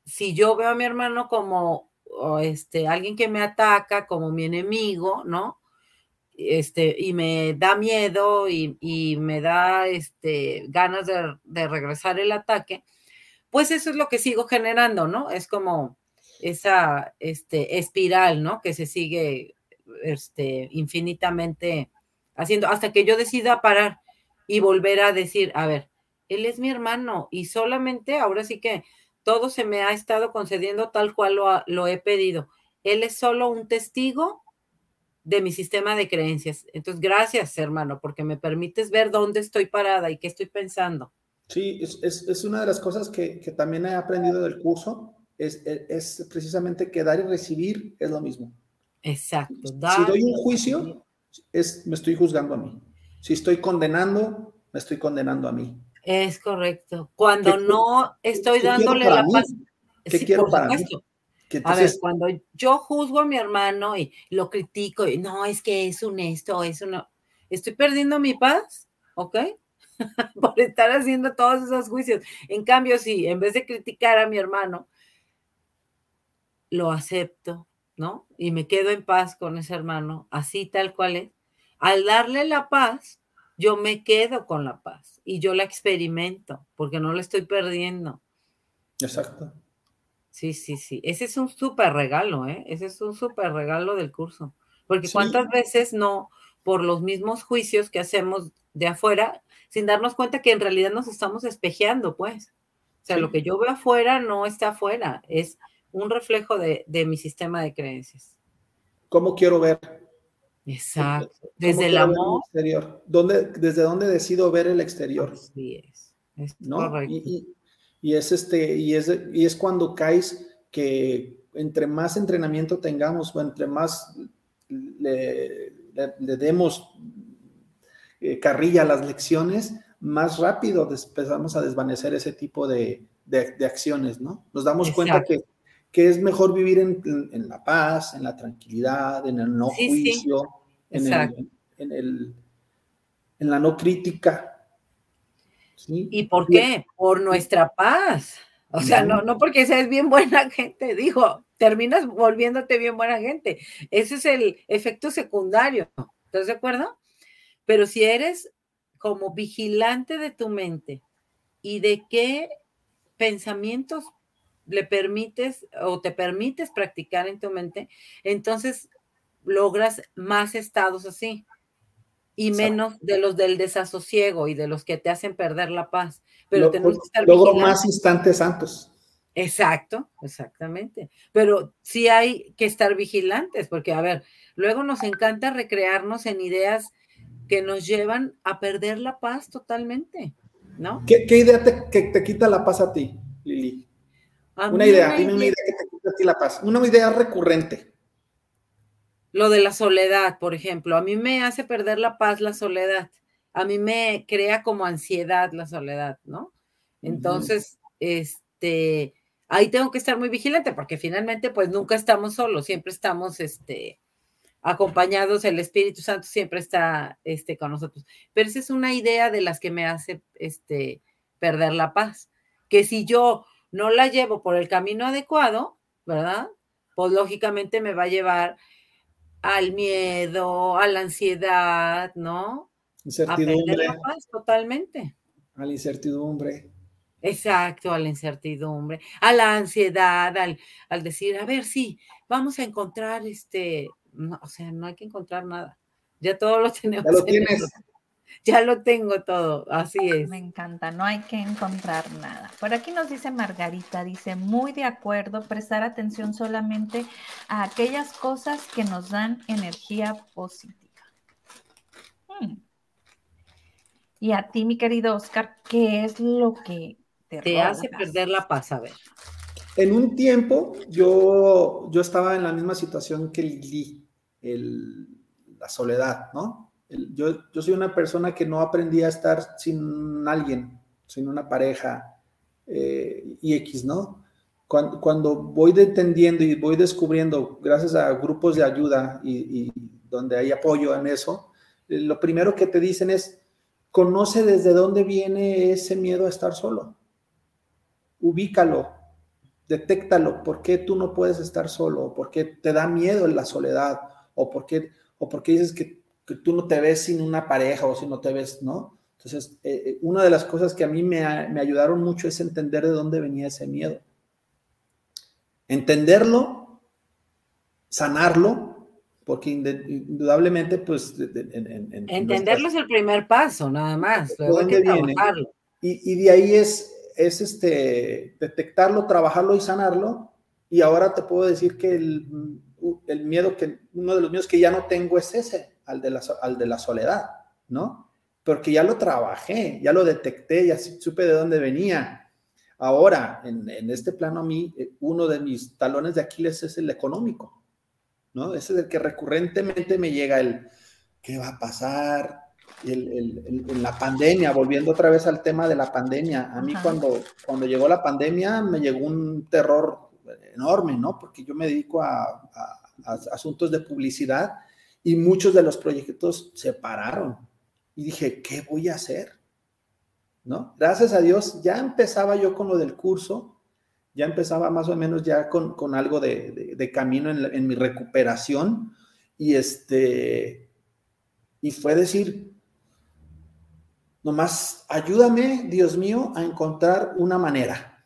si yo veo a mi hermano como este, alguien que me ataca, como mi enemigo, ¿no? Este, y me da miedo y, me da este, ganas de, regresar el ataque, pues eso es lo que sigo generando, ¿no? Es como, esa este, espiral, ¿no? Que se sigue este, infinitamente haciendo hasta que yo decida parar y volver a decir, a ver, él es mi hermano y solamente ahora sí que todo se me ha estado concediendo tal cual lo, lo he pedido. Él es solo un testigo de mi sistema de creencias. Entonces, gracias, hermano, porque me permites ver dónde estoy parada y qué estoy pensando. Sí, es, una de las cosas que, que, también he aprendido del curso, es, precisamente que dar y recibir es lo mismo. Exacto. si doy un juicio, es, me estoy juzgando a mí. Si estoy condenando, me estoy condenando a mí. Es correcto. Cuando no estoy dándole la paz. ¿Qué quiero para mí? A ver, cuando yo juzgo a mi hermano y lo critico y no, es que es un esto, es uno, estoy perdiendo mi paz, ¿ok? Por estar haciendo todos esos juicios. En cambio, si en vez de criticar a mi hermano, lo acepto, ¿no? Y me quedo en paz con ese hermano, así tal cual es. Al darle la paz, yo me quedo con la paz y yo la experimento porque no la estoy perdiendo. Exacto. Sí, sí, sí. Ese es un súper regalo, ¿eh? Ese es un súper regalo del curso. Porque cuántas veces no, por los mismos juicios que hacemos de afuera, sin darnos cuenta que en realidad nos estamos espejeando, pues. O sea, lo que yo veo afuera no está afuera, es un reflejo de, mi sistema de creencias. ¿Cómo quiero ver? Exacto. Desde el amor. exterior? ¿Dónde, ¿Desde dónde decido ver el exterior? Sí es. es ¿no? Correcto. Y es, este, y es, y es cuando caes que entre más entrenamiento tengamos o entre más le, demos eh, carrilla a las lecciones, más rápido empezamos a desvanecer ese tipo de, acciones, ¿no? Nos damos cuenta que, que, es mejor vivir en, la paz, en la tranquilidad, en el no juicio, En, en, el, en la no crítica, ¿Y por qué? Por nuestra paz. O sea, no, no porque seas bien buena gente, dijo, terminas volviéndote bien buena gente. Ese es el efecto secundario. ¿Estás de acuerdo? Pero si eres como vigilante de tu mente y de qué pensamientos le permites o te permites practicar en tu mente, entonces logras más estados así y menos de los del desasosiego y de los que te hacen perder la paz. Pero tenemos que estar Logro más instantes santos. Exacto, exactamente. Pero sí hay que estar vigilantes, porque a ver, luego nos encanta recrearnos en ideas que nos llevan a perder la paz totalmente, ¿no? ¿Qué, idea te, que te quita la paz a ti, Lili? una idea, dime una idea que te quita a ti la paz. Una idea recurrente. Lo de la soledad, por ejemplo, a mí me hace perder la paz la soledad. A mí me crea como ansiedad la soledad, ¿no? Entonces, este, ahí tengo que estar muy vigilante porque finalmente pues nunca estamos solos, siempre estamos, este, acompañados, el Espíritu Santo siempre está, este, con nosotros. Pero esa es una idea de las que me hace, este, perder la paz. Que si yo no la llevo por el camino adecuado, ¿verdad? Pues lógicamente me va a llevar al miedo, a la ansiedad, ¿no? Incertidumbre. A la paz totalmente. A la incertidumbre. Exacto, a la incertidumbre, a la ansiedad, al, al decir, a ver, sí, vamos a encontrar este, o sea, no hay que encontrar nada. Ya todo lo tenemos. Ya lo tienes. Ya lo tengo todo, así es. Me encanta, no hay que encontrar nada. Por aquí nos dice Margarita, dice, muy de acuerdo, prestar atención solamente a aquellas cosas que nos dan energía positiva. Hmm. Y a ti, mi querido Oscar, ¿qué es lo que te, hace perder la paz? A ver. En un tiempo, yo, yo estaba en la misma situación que Lili, el, la soledad, ¿no? Yo, soy una persona que no aprendí a estar sin alguien, sin una pareja eh, y X, ¿no? Cuando, voy entendiendo y voy descubriendo, gracias a grupos de ayuda y, donde hay apoyo en eso, eh, lo primero que te dicen es, conoce desde dónde viene ese miedo a estar solo. Ubícalo, detéctalo, por qué tú no puedes estar solo, por qué te da miedo la soledad, o por qué, o por qué dices que que tú no te ves sin una pareja o si no te ves, ¿no? Entonces, eh, eh, una de las cosas que a mí me, ayudaron mucho es entender de dónde venía ese miedo. Entenderlo, sanarlo, porque indudablemente, pues... Entenderlo es el primer paso, nada más. Luego hay que trabajarlo. Y, y, de ahí es, es este, detectarlo, trabajarlo y sanarlo. Y ahora te puedo decir que el, el miedo que, uno de los miedos que ya no tengo es ese, al de la, al de la soledad, ¿no? Porque ya lo trabajé, ya lo detecté, ya supe de dónde venía. Ahora, en, en este plano a mí, eh, uno de mis talones de Aquiles es el económico. ¿no? Ese es el que recurrentemente me llega el, ¿qué va a pasar? en la pandemia, volviendo otra vez al tema de la pandemia, a mí cuando, cuando llegó la pandemia me llegó un terror enorme, ¿no? Porque yo me dedico a, asuntos de publicidad y muchos de los proyectos se pararon. Y dije, ¿qué voy a hacer? ¿No? Gracias a Dios ya empezaba yo con lo del curso, ya empezaba más o menos ya con, con algo de, de, camino en, en, mi recuperación y este, y fue decir, nomás ayúdame, Dios mío, a encontrar una manera.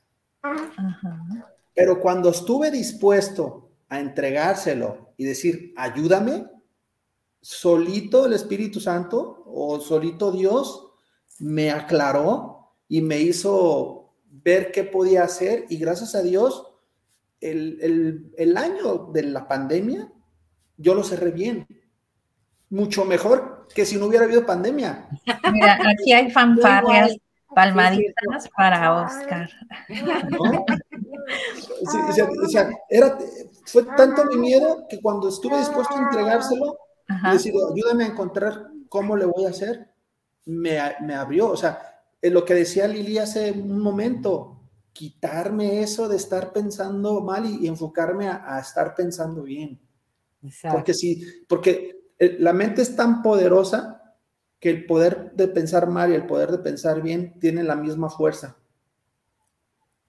Pero cuando estuve dispuesto a entregárselo y decir, ayúdame, solito el Espíritu Santo o solito Dios me aclaró y me hizo ver qué podía hacer y gracias a Dios el, el año de la pandemia yo lo cerré bien. Mucho mejor que si no hubiera habido pandemia. Mira, aquí hay fanfarrias, palmaditas para Oscar. era, fue tanto mi miedo que cuando estuve dispuesto a entregárselo, y decir, ayúdame a encontrar cómo le voy a hacer, me, me abrió. O sea, lo que decía Lili hace un momento, quitarme eso de estar pensando mal y, enfocarme a, estar pensando bien. Porque sí, porque la mente es tan poderosa que el poder de pensar mal y el poder de pensar bien tienen la misma fuerza.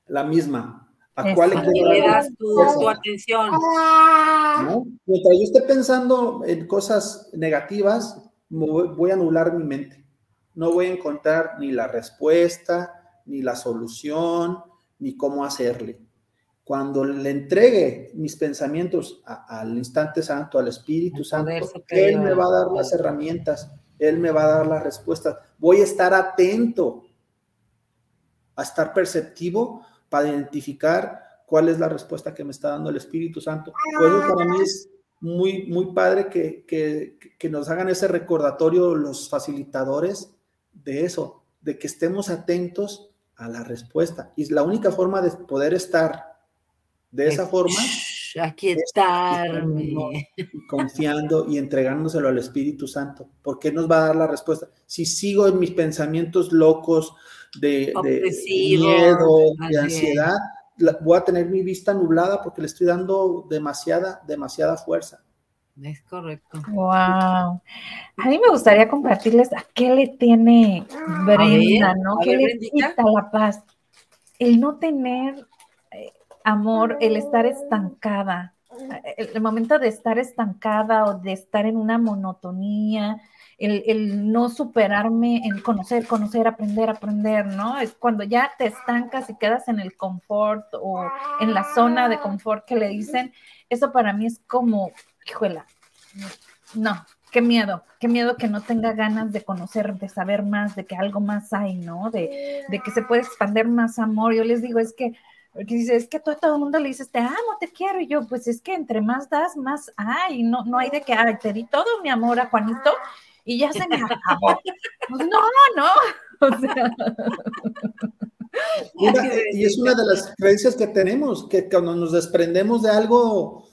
La misma. ¿A cuál le, das tu, atención? Mientras yo esté pensando en cosas negativas, voy a anular mi mente. No voy a encontrar ni la respuesta, ni la solución, ni cómo hacerle. Cuando le entregue mis pensamientos al instante santo, al Espíritu Santo, Él me va a dar las herramientas, Él me va a dar las respuestas. Voy a estar atento, a estar perceptivo para identificar cuál es la respuesta que me está dando el Espíritu Santo. Por eso para mí es muy, muy padre que, que, que nos hagan ese recordatorio los facilitadores de eso, de que estemos atentos a la respuesta. Y la única forma de poder estar de esa forma, aquietarme. Confiando y entregándoselo al Espíritu Santo, porque nos va a dar la respuesta. Si sigo en mis pensamientos locos de, miedo, de ansiedad, voy a tener mi vista nublada porque le estoy dando demasiada, demasiada fuerza. Es correcto. Wow. A mí me gustaría compartirles a qué le tiene Brenda, ¿no? ¿Qué le quita la paz? El no tener amor, el estar estancada, el, momento de estar estancada o de estar en una monotonía, el, no superarme en conocer, conocer, aprender, aprender, ¿no? Es cuando ya te estancas y quedas en el confort o en la zona de confort que le dicen, eso para mí es como, hijuela, no, qué miedo, qué miedo que no tenga ganas de conocer, de saber más, de que algo más hay, ¿no? De, de que se puede expandir más amor. Yo les digo, es que porque dice, es que todo, todo el mundo le dices, te amo, te quiero. Y yo, pues es que entre más das, más hay. No, no hay de que, ay, te di todo mi amor a Juanito y ya se me acabó. Pues no, no. O sea. y es una de las creencias que tenemos, que cuando nos desprendemos de algo,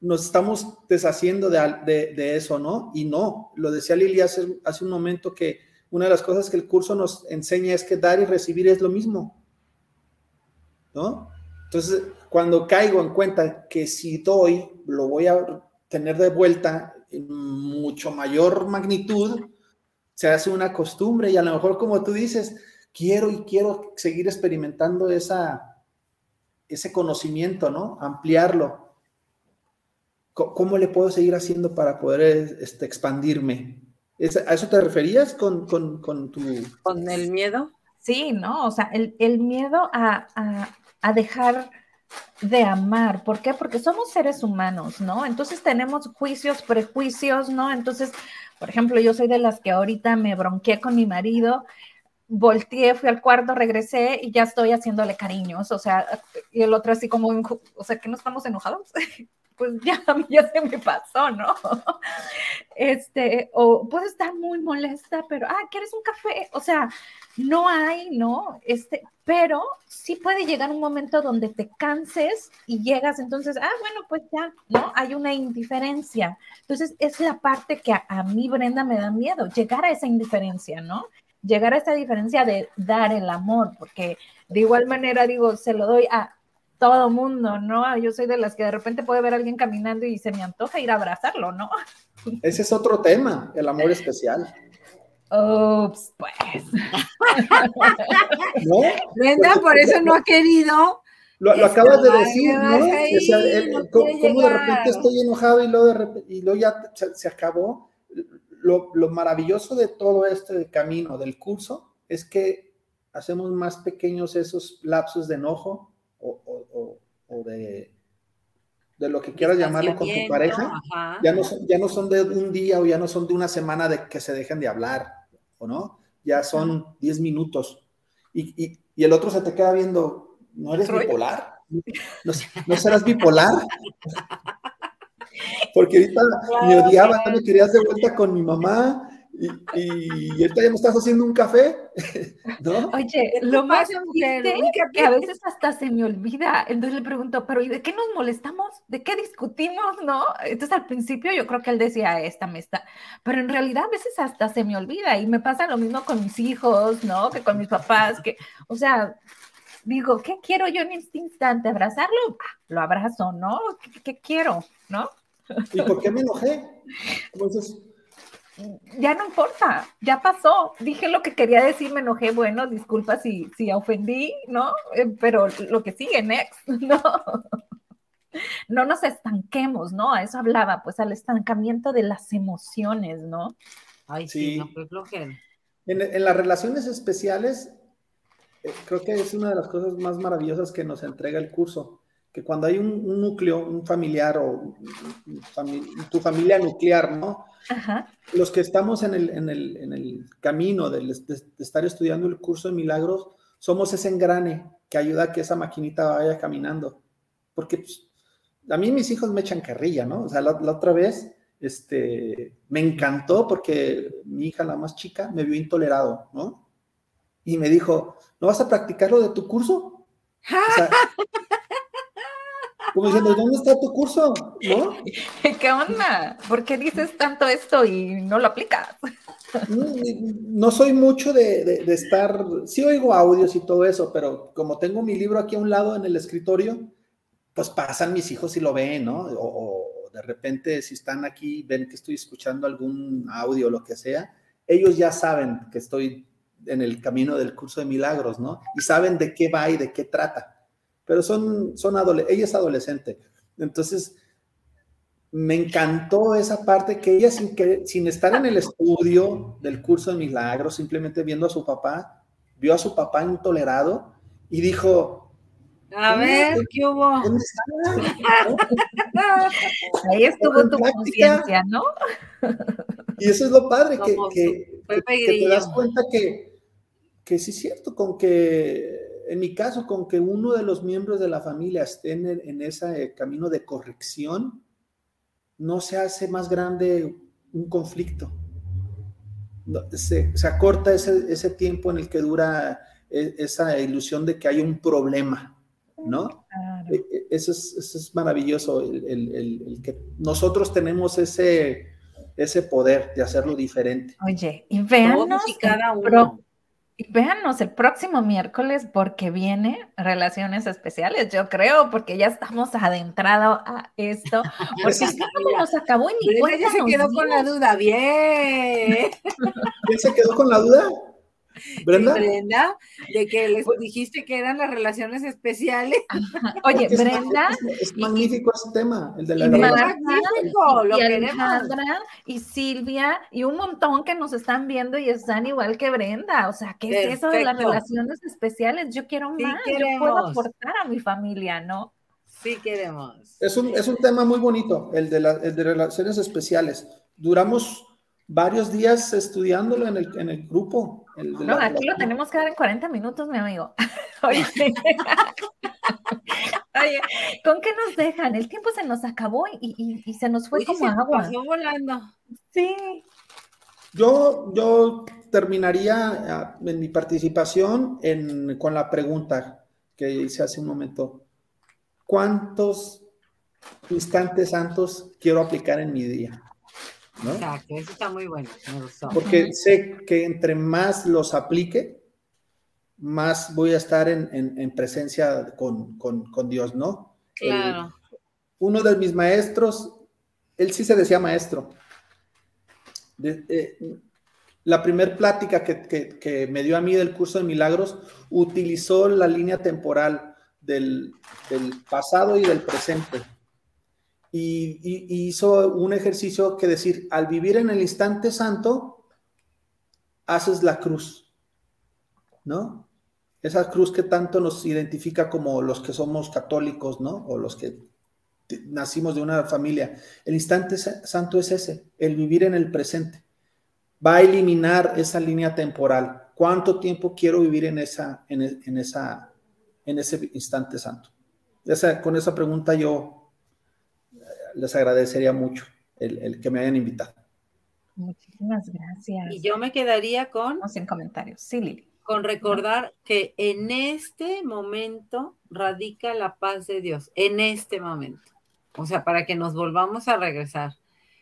nos estamos deshaciendo de, de, eso, ¿no? Y no, lo decía Lili hace, hace un momento que una de las cosas que el curso nos enseña es que dar y recibir es lo mismo. ¿no? Entonces, cuando caigo en cuenta que si doy, lo voy a tener de vuelta en mucho mayor magnitud, se hace una costumbre y a lo mejor como tú dices, quiero y quiero seguir experimentando esa, ese conocimiento, ¿no? Ampliarlo. ¿Cómo le puedo seguir haciendo para poder este, expandirme? ¿A eso te referías con, con, con tu... ¿Con el miedo? Sí, ¿no? O sea, el, el miedo a, a dejar de amar. ¿Por qué? Porque somos seres humanos, ¿no? Entonces tenemos juicios, prejuicios, ¿no? Entonces, por ejemplo, yo soy de las que ahorita me bronqué con mi marido. Volteé, fui al cuarto, regresé y ya estoy haciéndole cariños, o sea, y el otro así como, o sea, que no estamos enojados. pues ya, ya se me pasó, ¿no? Este, o puedo estar muy molesta, pero, ah, ¿quieres un café? O sea, no hay, ¿no? Este, pero sí puede llegar un momento donde te canses y llegas entonces, ah, bueno, pues ya, ¿no? Hay una indiferencia. Entonces, es la parte que a, a mí, Brenda, me da miedo, llegar a esa indiferencia, ¿no? Llegar a esa diferencia de dar el amor, porque de igual manera, digo, se lo doy a todo mundo, ¿no? Yo soy de las que de repente puede ver a alguien caminando y se me antoja ir a abrazarlo, ¿no? Ese es otro tema, el amor especial. Ups, pues. ¿No? Brenda, por eso no ha querido. Lo, acabas de decir, ¿no? o sea, ¿cómo, de repente estoy enojado y luego, de repente, y luego ya se, acabó? Lo, lo, maravilloso de todo este camino del curso es que hacemos más pequeños esos lapsos de enojo o, de, de, lo que quieras llamarle con tu pareja, ya no, son, ya no son de un día o ya no son de una semana de que se dejen de hablar, ¿o no? Ya son 10 minutos. Y, y, y, el otro se te queda viendo, ¿no eres bipolar? ¿No, ¿No serás bipolar? Porque ahorita me odiaba, me querías de vuelta con mi mamá, y, y ahorita ya me estás haciendo un café, ¿no? Oye, lo más triste que a veces hasta se me olvida. Entonces le pregunto, ¿pero y de qué nos molestamos? ¿De qué discutimos? ¿No? Entonces al principio yo creo que él decía, esta me está, pero en realidad a veces hasta se me olvida y me pasa lo mismo con mis hijos, ¿no? Que con mis papás, que, o sea, digo, ¿qué quiero yo en este instante? ¿Abrazarlo? Ah, lo abrazo, ¿no? ¿Qué, qué quiero? ¿No? ¿Y por qué me enojé? Entonces, ya no importa, ya pasó, dije lo que quería decir, me enojé, bueno, disculpa si, si ofendí, ¿no? Eh, pero lo que sigue, next, ¿no? No nos estanquemos, ¿no? A eso hablaba, pues al estancamiento de las emociones, ¿no? Ay, sí, no, pues en, en, las relaciones especiales, eh, creo que es una de las cosas más maravillosas que nos entrega el curso, que cuando hay un, núcleo, un familiar o tu familia nuclear, ¿no? Los que estamos en el, en el, en el camino de, estar estudiando el curso de milagros, somos ese engrane que ayuda a que esa maquinita vaya caminando. Porque pues, a mí mis hijos me echan carrilla, ¿no? O sea, la, otra vez este, me encantó porque mi hija, la más chica, me vio intolerado, ¿no? Y me dijo, ¿no vas a practicar lo de tu curso? O sea, como diciendo, ¿dónde está tu curso? ¿No? ¿Qué onda? ¿Por qué dices tanto esto y no lo aplicas? No soy mucho de, estar, sí oigo audios y todo eso, pero como tengo mi libro aquí a un lado en el escritorio, pues pasan mis hijos y lo ven, ¿no? O, de repente si están aquí, ven que estoy escuchando algún audio o lo que sea, ellos ya saben que estoy en el camino del curso de milagros, ¿no? Y saben de qué va y de qué trata pero son, son ella es adolescente. Entonces, me encantó esa parte que ella sin, que, sin estar en el estudio del curso de milagros, simplemente viendo a su papá, vio a su papá intolerado y dijo, a ver, ¿qué hubo? Ahí estuvo tu conciencia, ¿no? Y eso es lo padre, que, que, te das cuenta que, que sí es cierto, con que en mi caso, con que uno de los miembros de la familia esté en, ese camino de corrección, no se hace más grande un conflicto. Se, acorta ese, tiempo en el que dura e, esa ilusión de que hay un problema, ¿no? E, e, eso, es, maravilloso, el, que nosotros tenemos ese, ese poder de hacerlo diferente. Oye, y veamos cada uno. Y véanos el próximo miércoles porque viene Relaciones Especiales, yo creo, porque ya estamos adentrados a esto. Porque como nos acabó y ni ya se quedó con la duda, bien. ¿Quién se quedó con la duda? ¿Brenda? Brenda, de que les dijiste que eran las relaciones especiales. Oye, Brenda. Es, magnífico ese tema, el de la magnífico, lo y Alejandra y Silvia y un montón que nos están viendo y están igual que Brenda. O sea, ¿qué es eso de las relaciones especiales? Yo quiero más, yo puedo aportar a mi familia, ¿no? Sí queremos. Es un, es un tema muy bonito, el de, el de relaciones especiales. Duramos varios días estudiándolo en el, en el grupo. no, aquí lo tenemos que dar en 40 minutos, mi amigo. Oye, ¿con qué nos dejan? El tiempo se nos acabó y, y, se nos fue como agua. Pasó volando. Sí. Yo, yo terminaría ah, en mi participación en, con la pregunta que hice hace un momento. ¿Cuántos instantes santos quiero aplicar en mi día? Exacto, eso está muy bueno. Porque sé que entre más los aplique, más voy a estar en, presencia con, Dios, ¿no? Claro. uno de mis maestros, él sí se decía maestro. Eh, la primera plática que, me dio a mí del curso de milagros utilizó la línea temporal del, del pasado y del presente y, hizo un ejercicio que decir, al vivir en el instante santo, haces la cruz, ¿no? Esa cruz que tanto nos identifica como los que somos católicos, ¿no? O los que nacimos de una familia. El instante santo es ese, el vivir en el presente. Va a eliminar esa línea temporal. ¿Cuánto tiempo quiero vivir en, esa, en, esa, en ese instante santo? con esa pregunta yo les agradecería mucho el, que me hayan invitado. Muchísimas gracias. Y yo me quedaría con... Sin comentarios. Sí, Lili. Con recordar que en este momento radica la paz de Dios, en este momento. O sea, para que nos volvamos a regresar.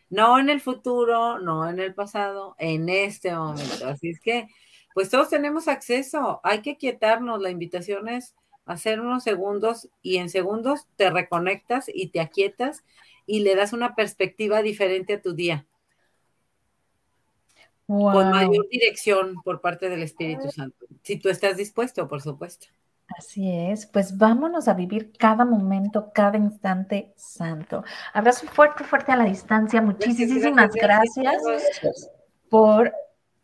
No en el futuro, no en el pasado, en este momento. Así es que, pues todos tenemos acceso. Hay que quietarnos. La invitación es hacer unos segundos y en segundos te reconectas y te aquietas y le das una perspectiva diferente a tu día. Con mayor dirección por parte del Espíritu Santo. Si tú estás dispuesto, por supuesto. Así es, pues vámonos a vivir cada momento, cada instante santo. Abrazo fuerte, fuerte a la distancia. Muchísimas gracias, gracias por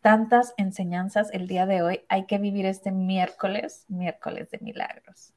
tantas enseñanzas el día de hoy. Hay que vivir este miércoles, miércoles de milagros.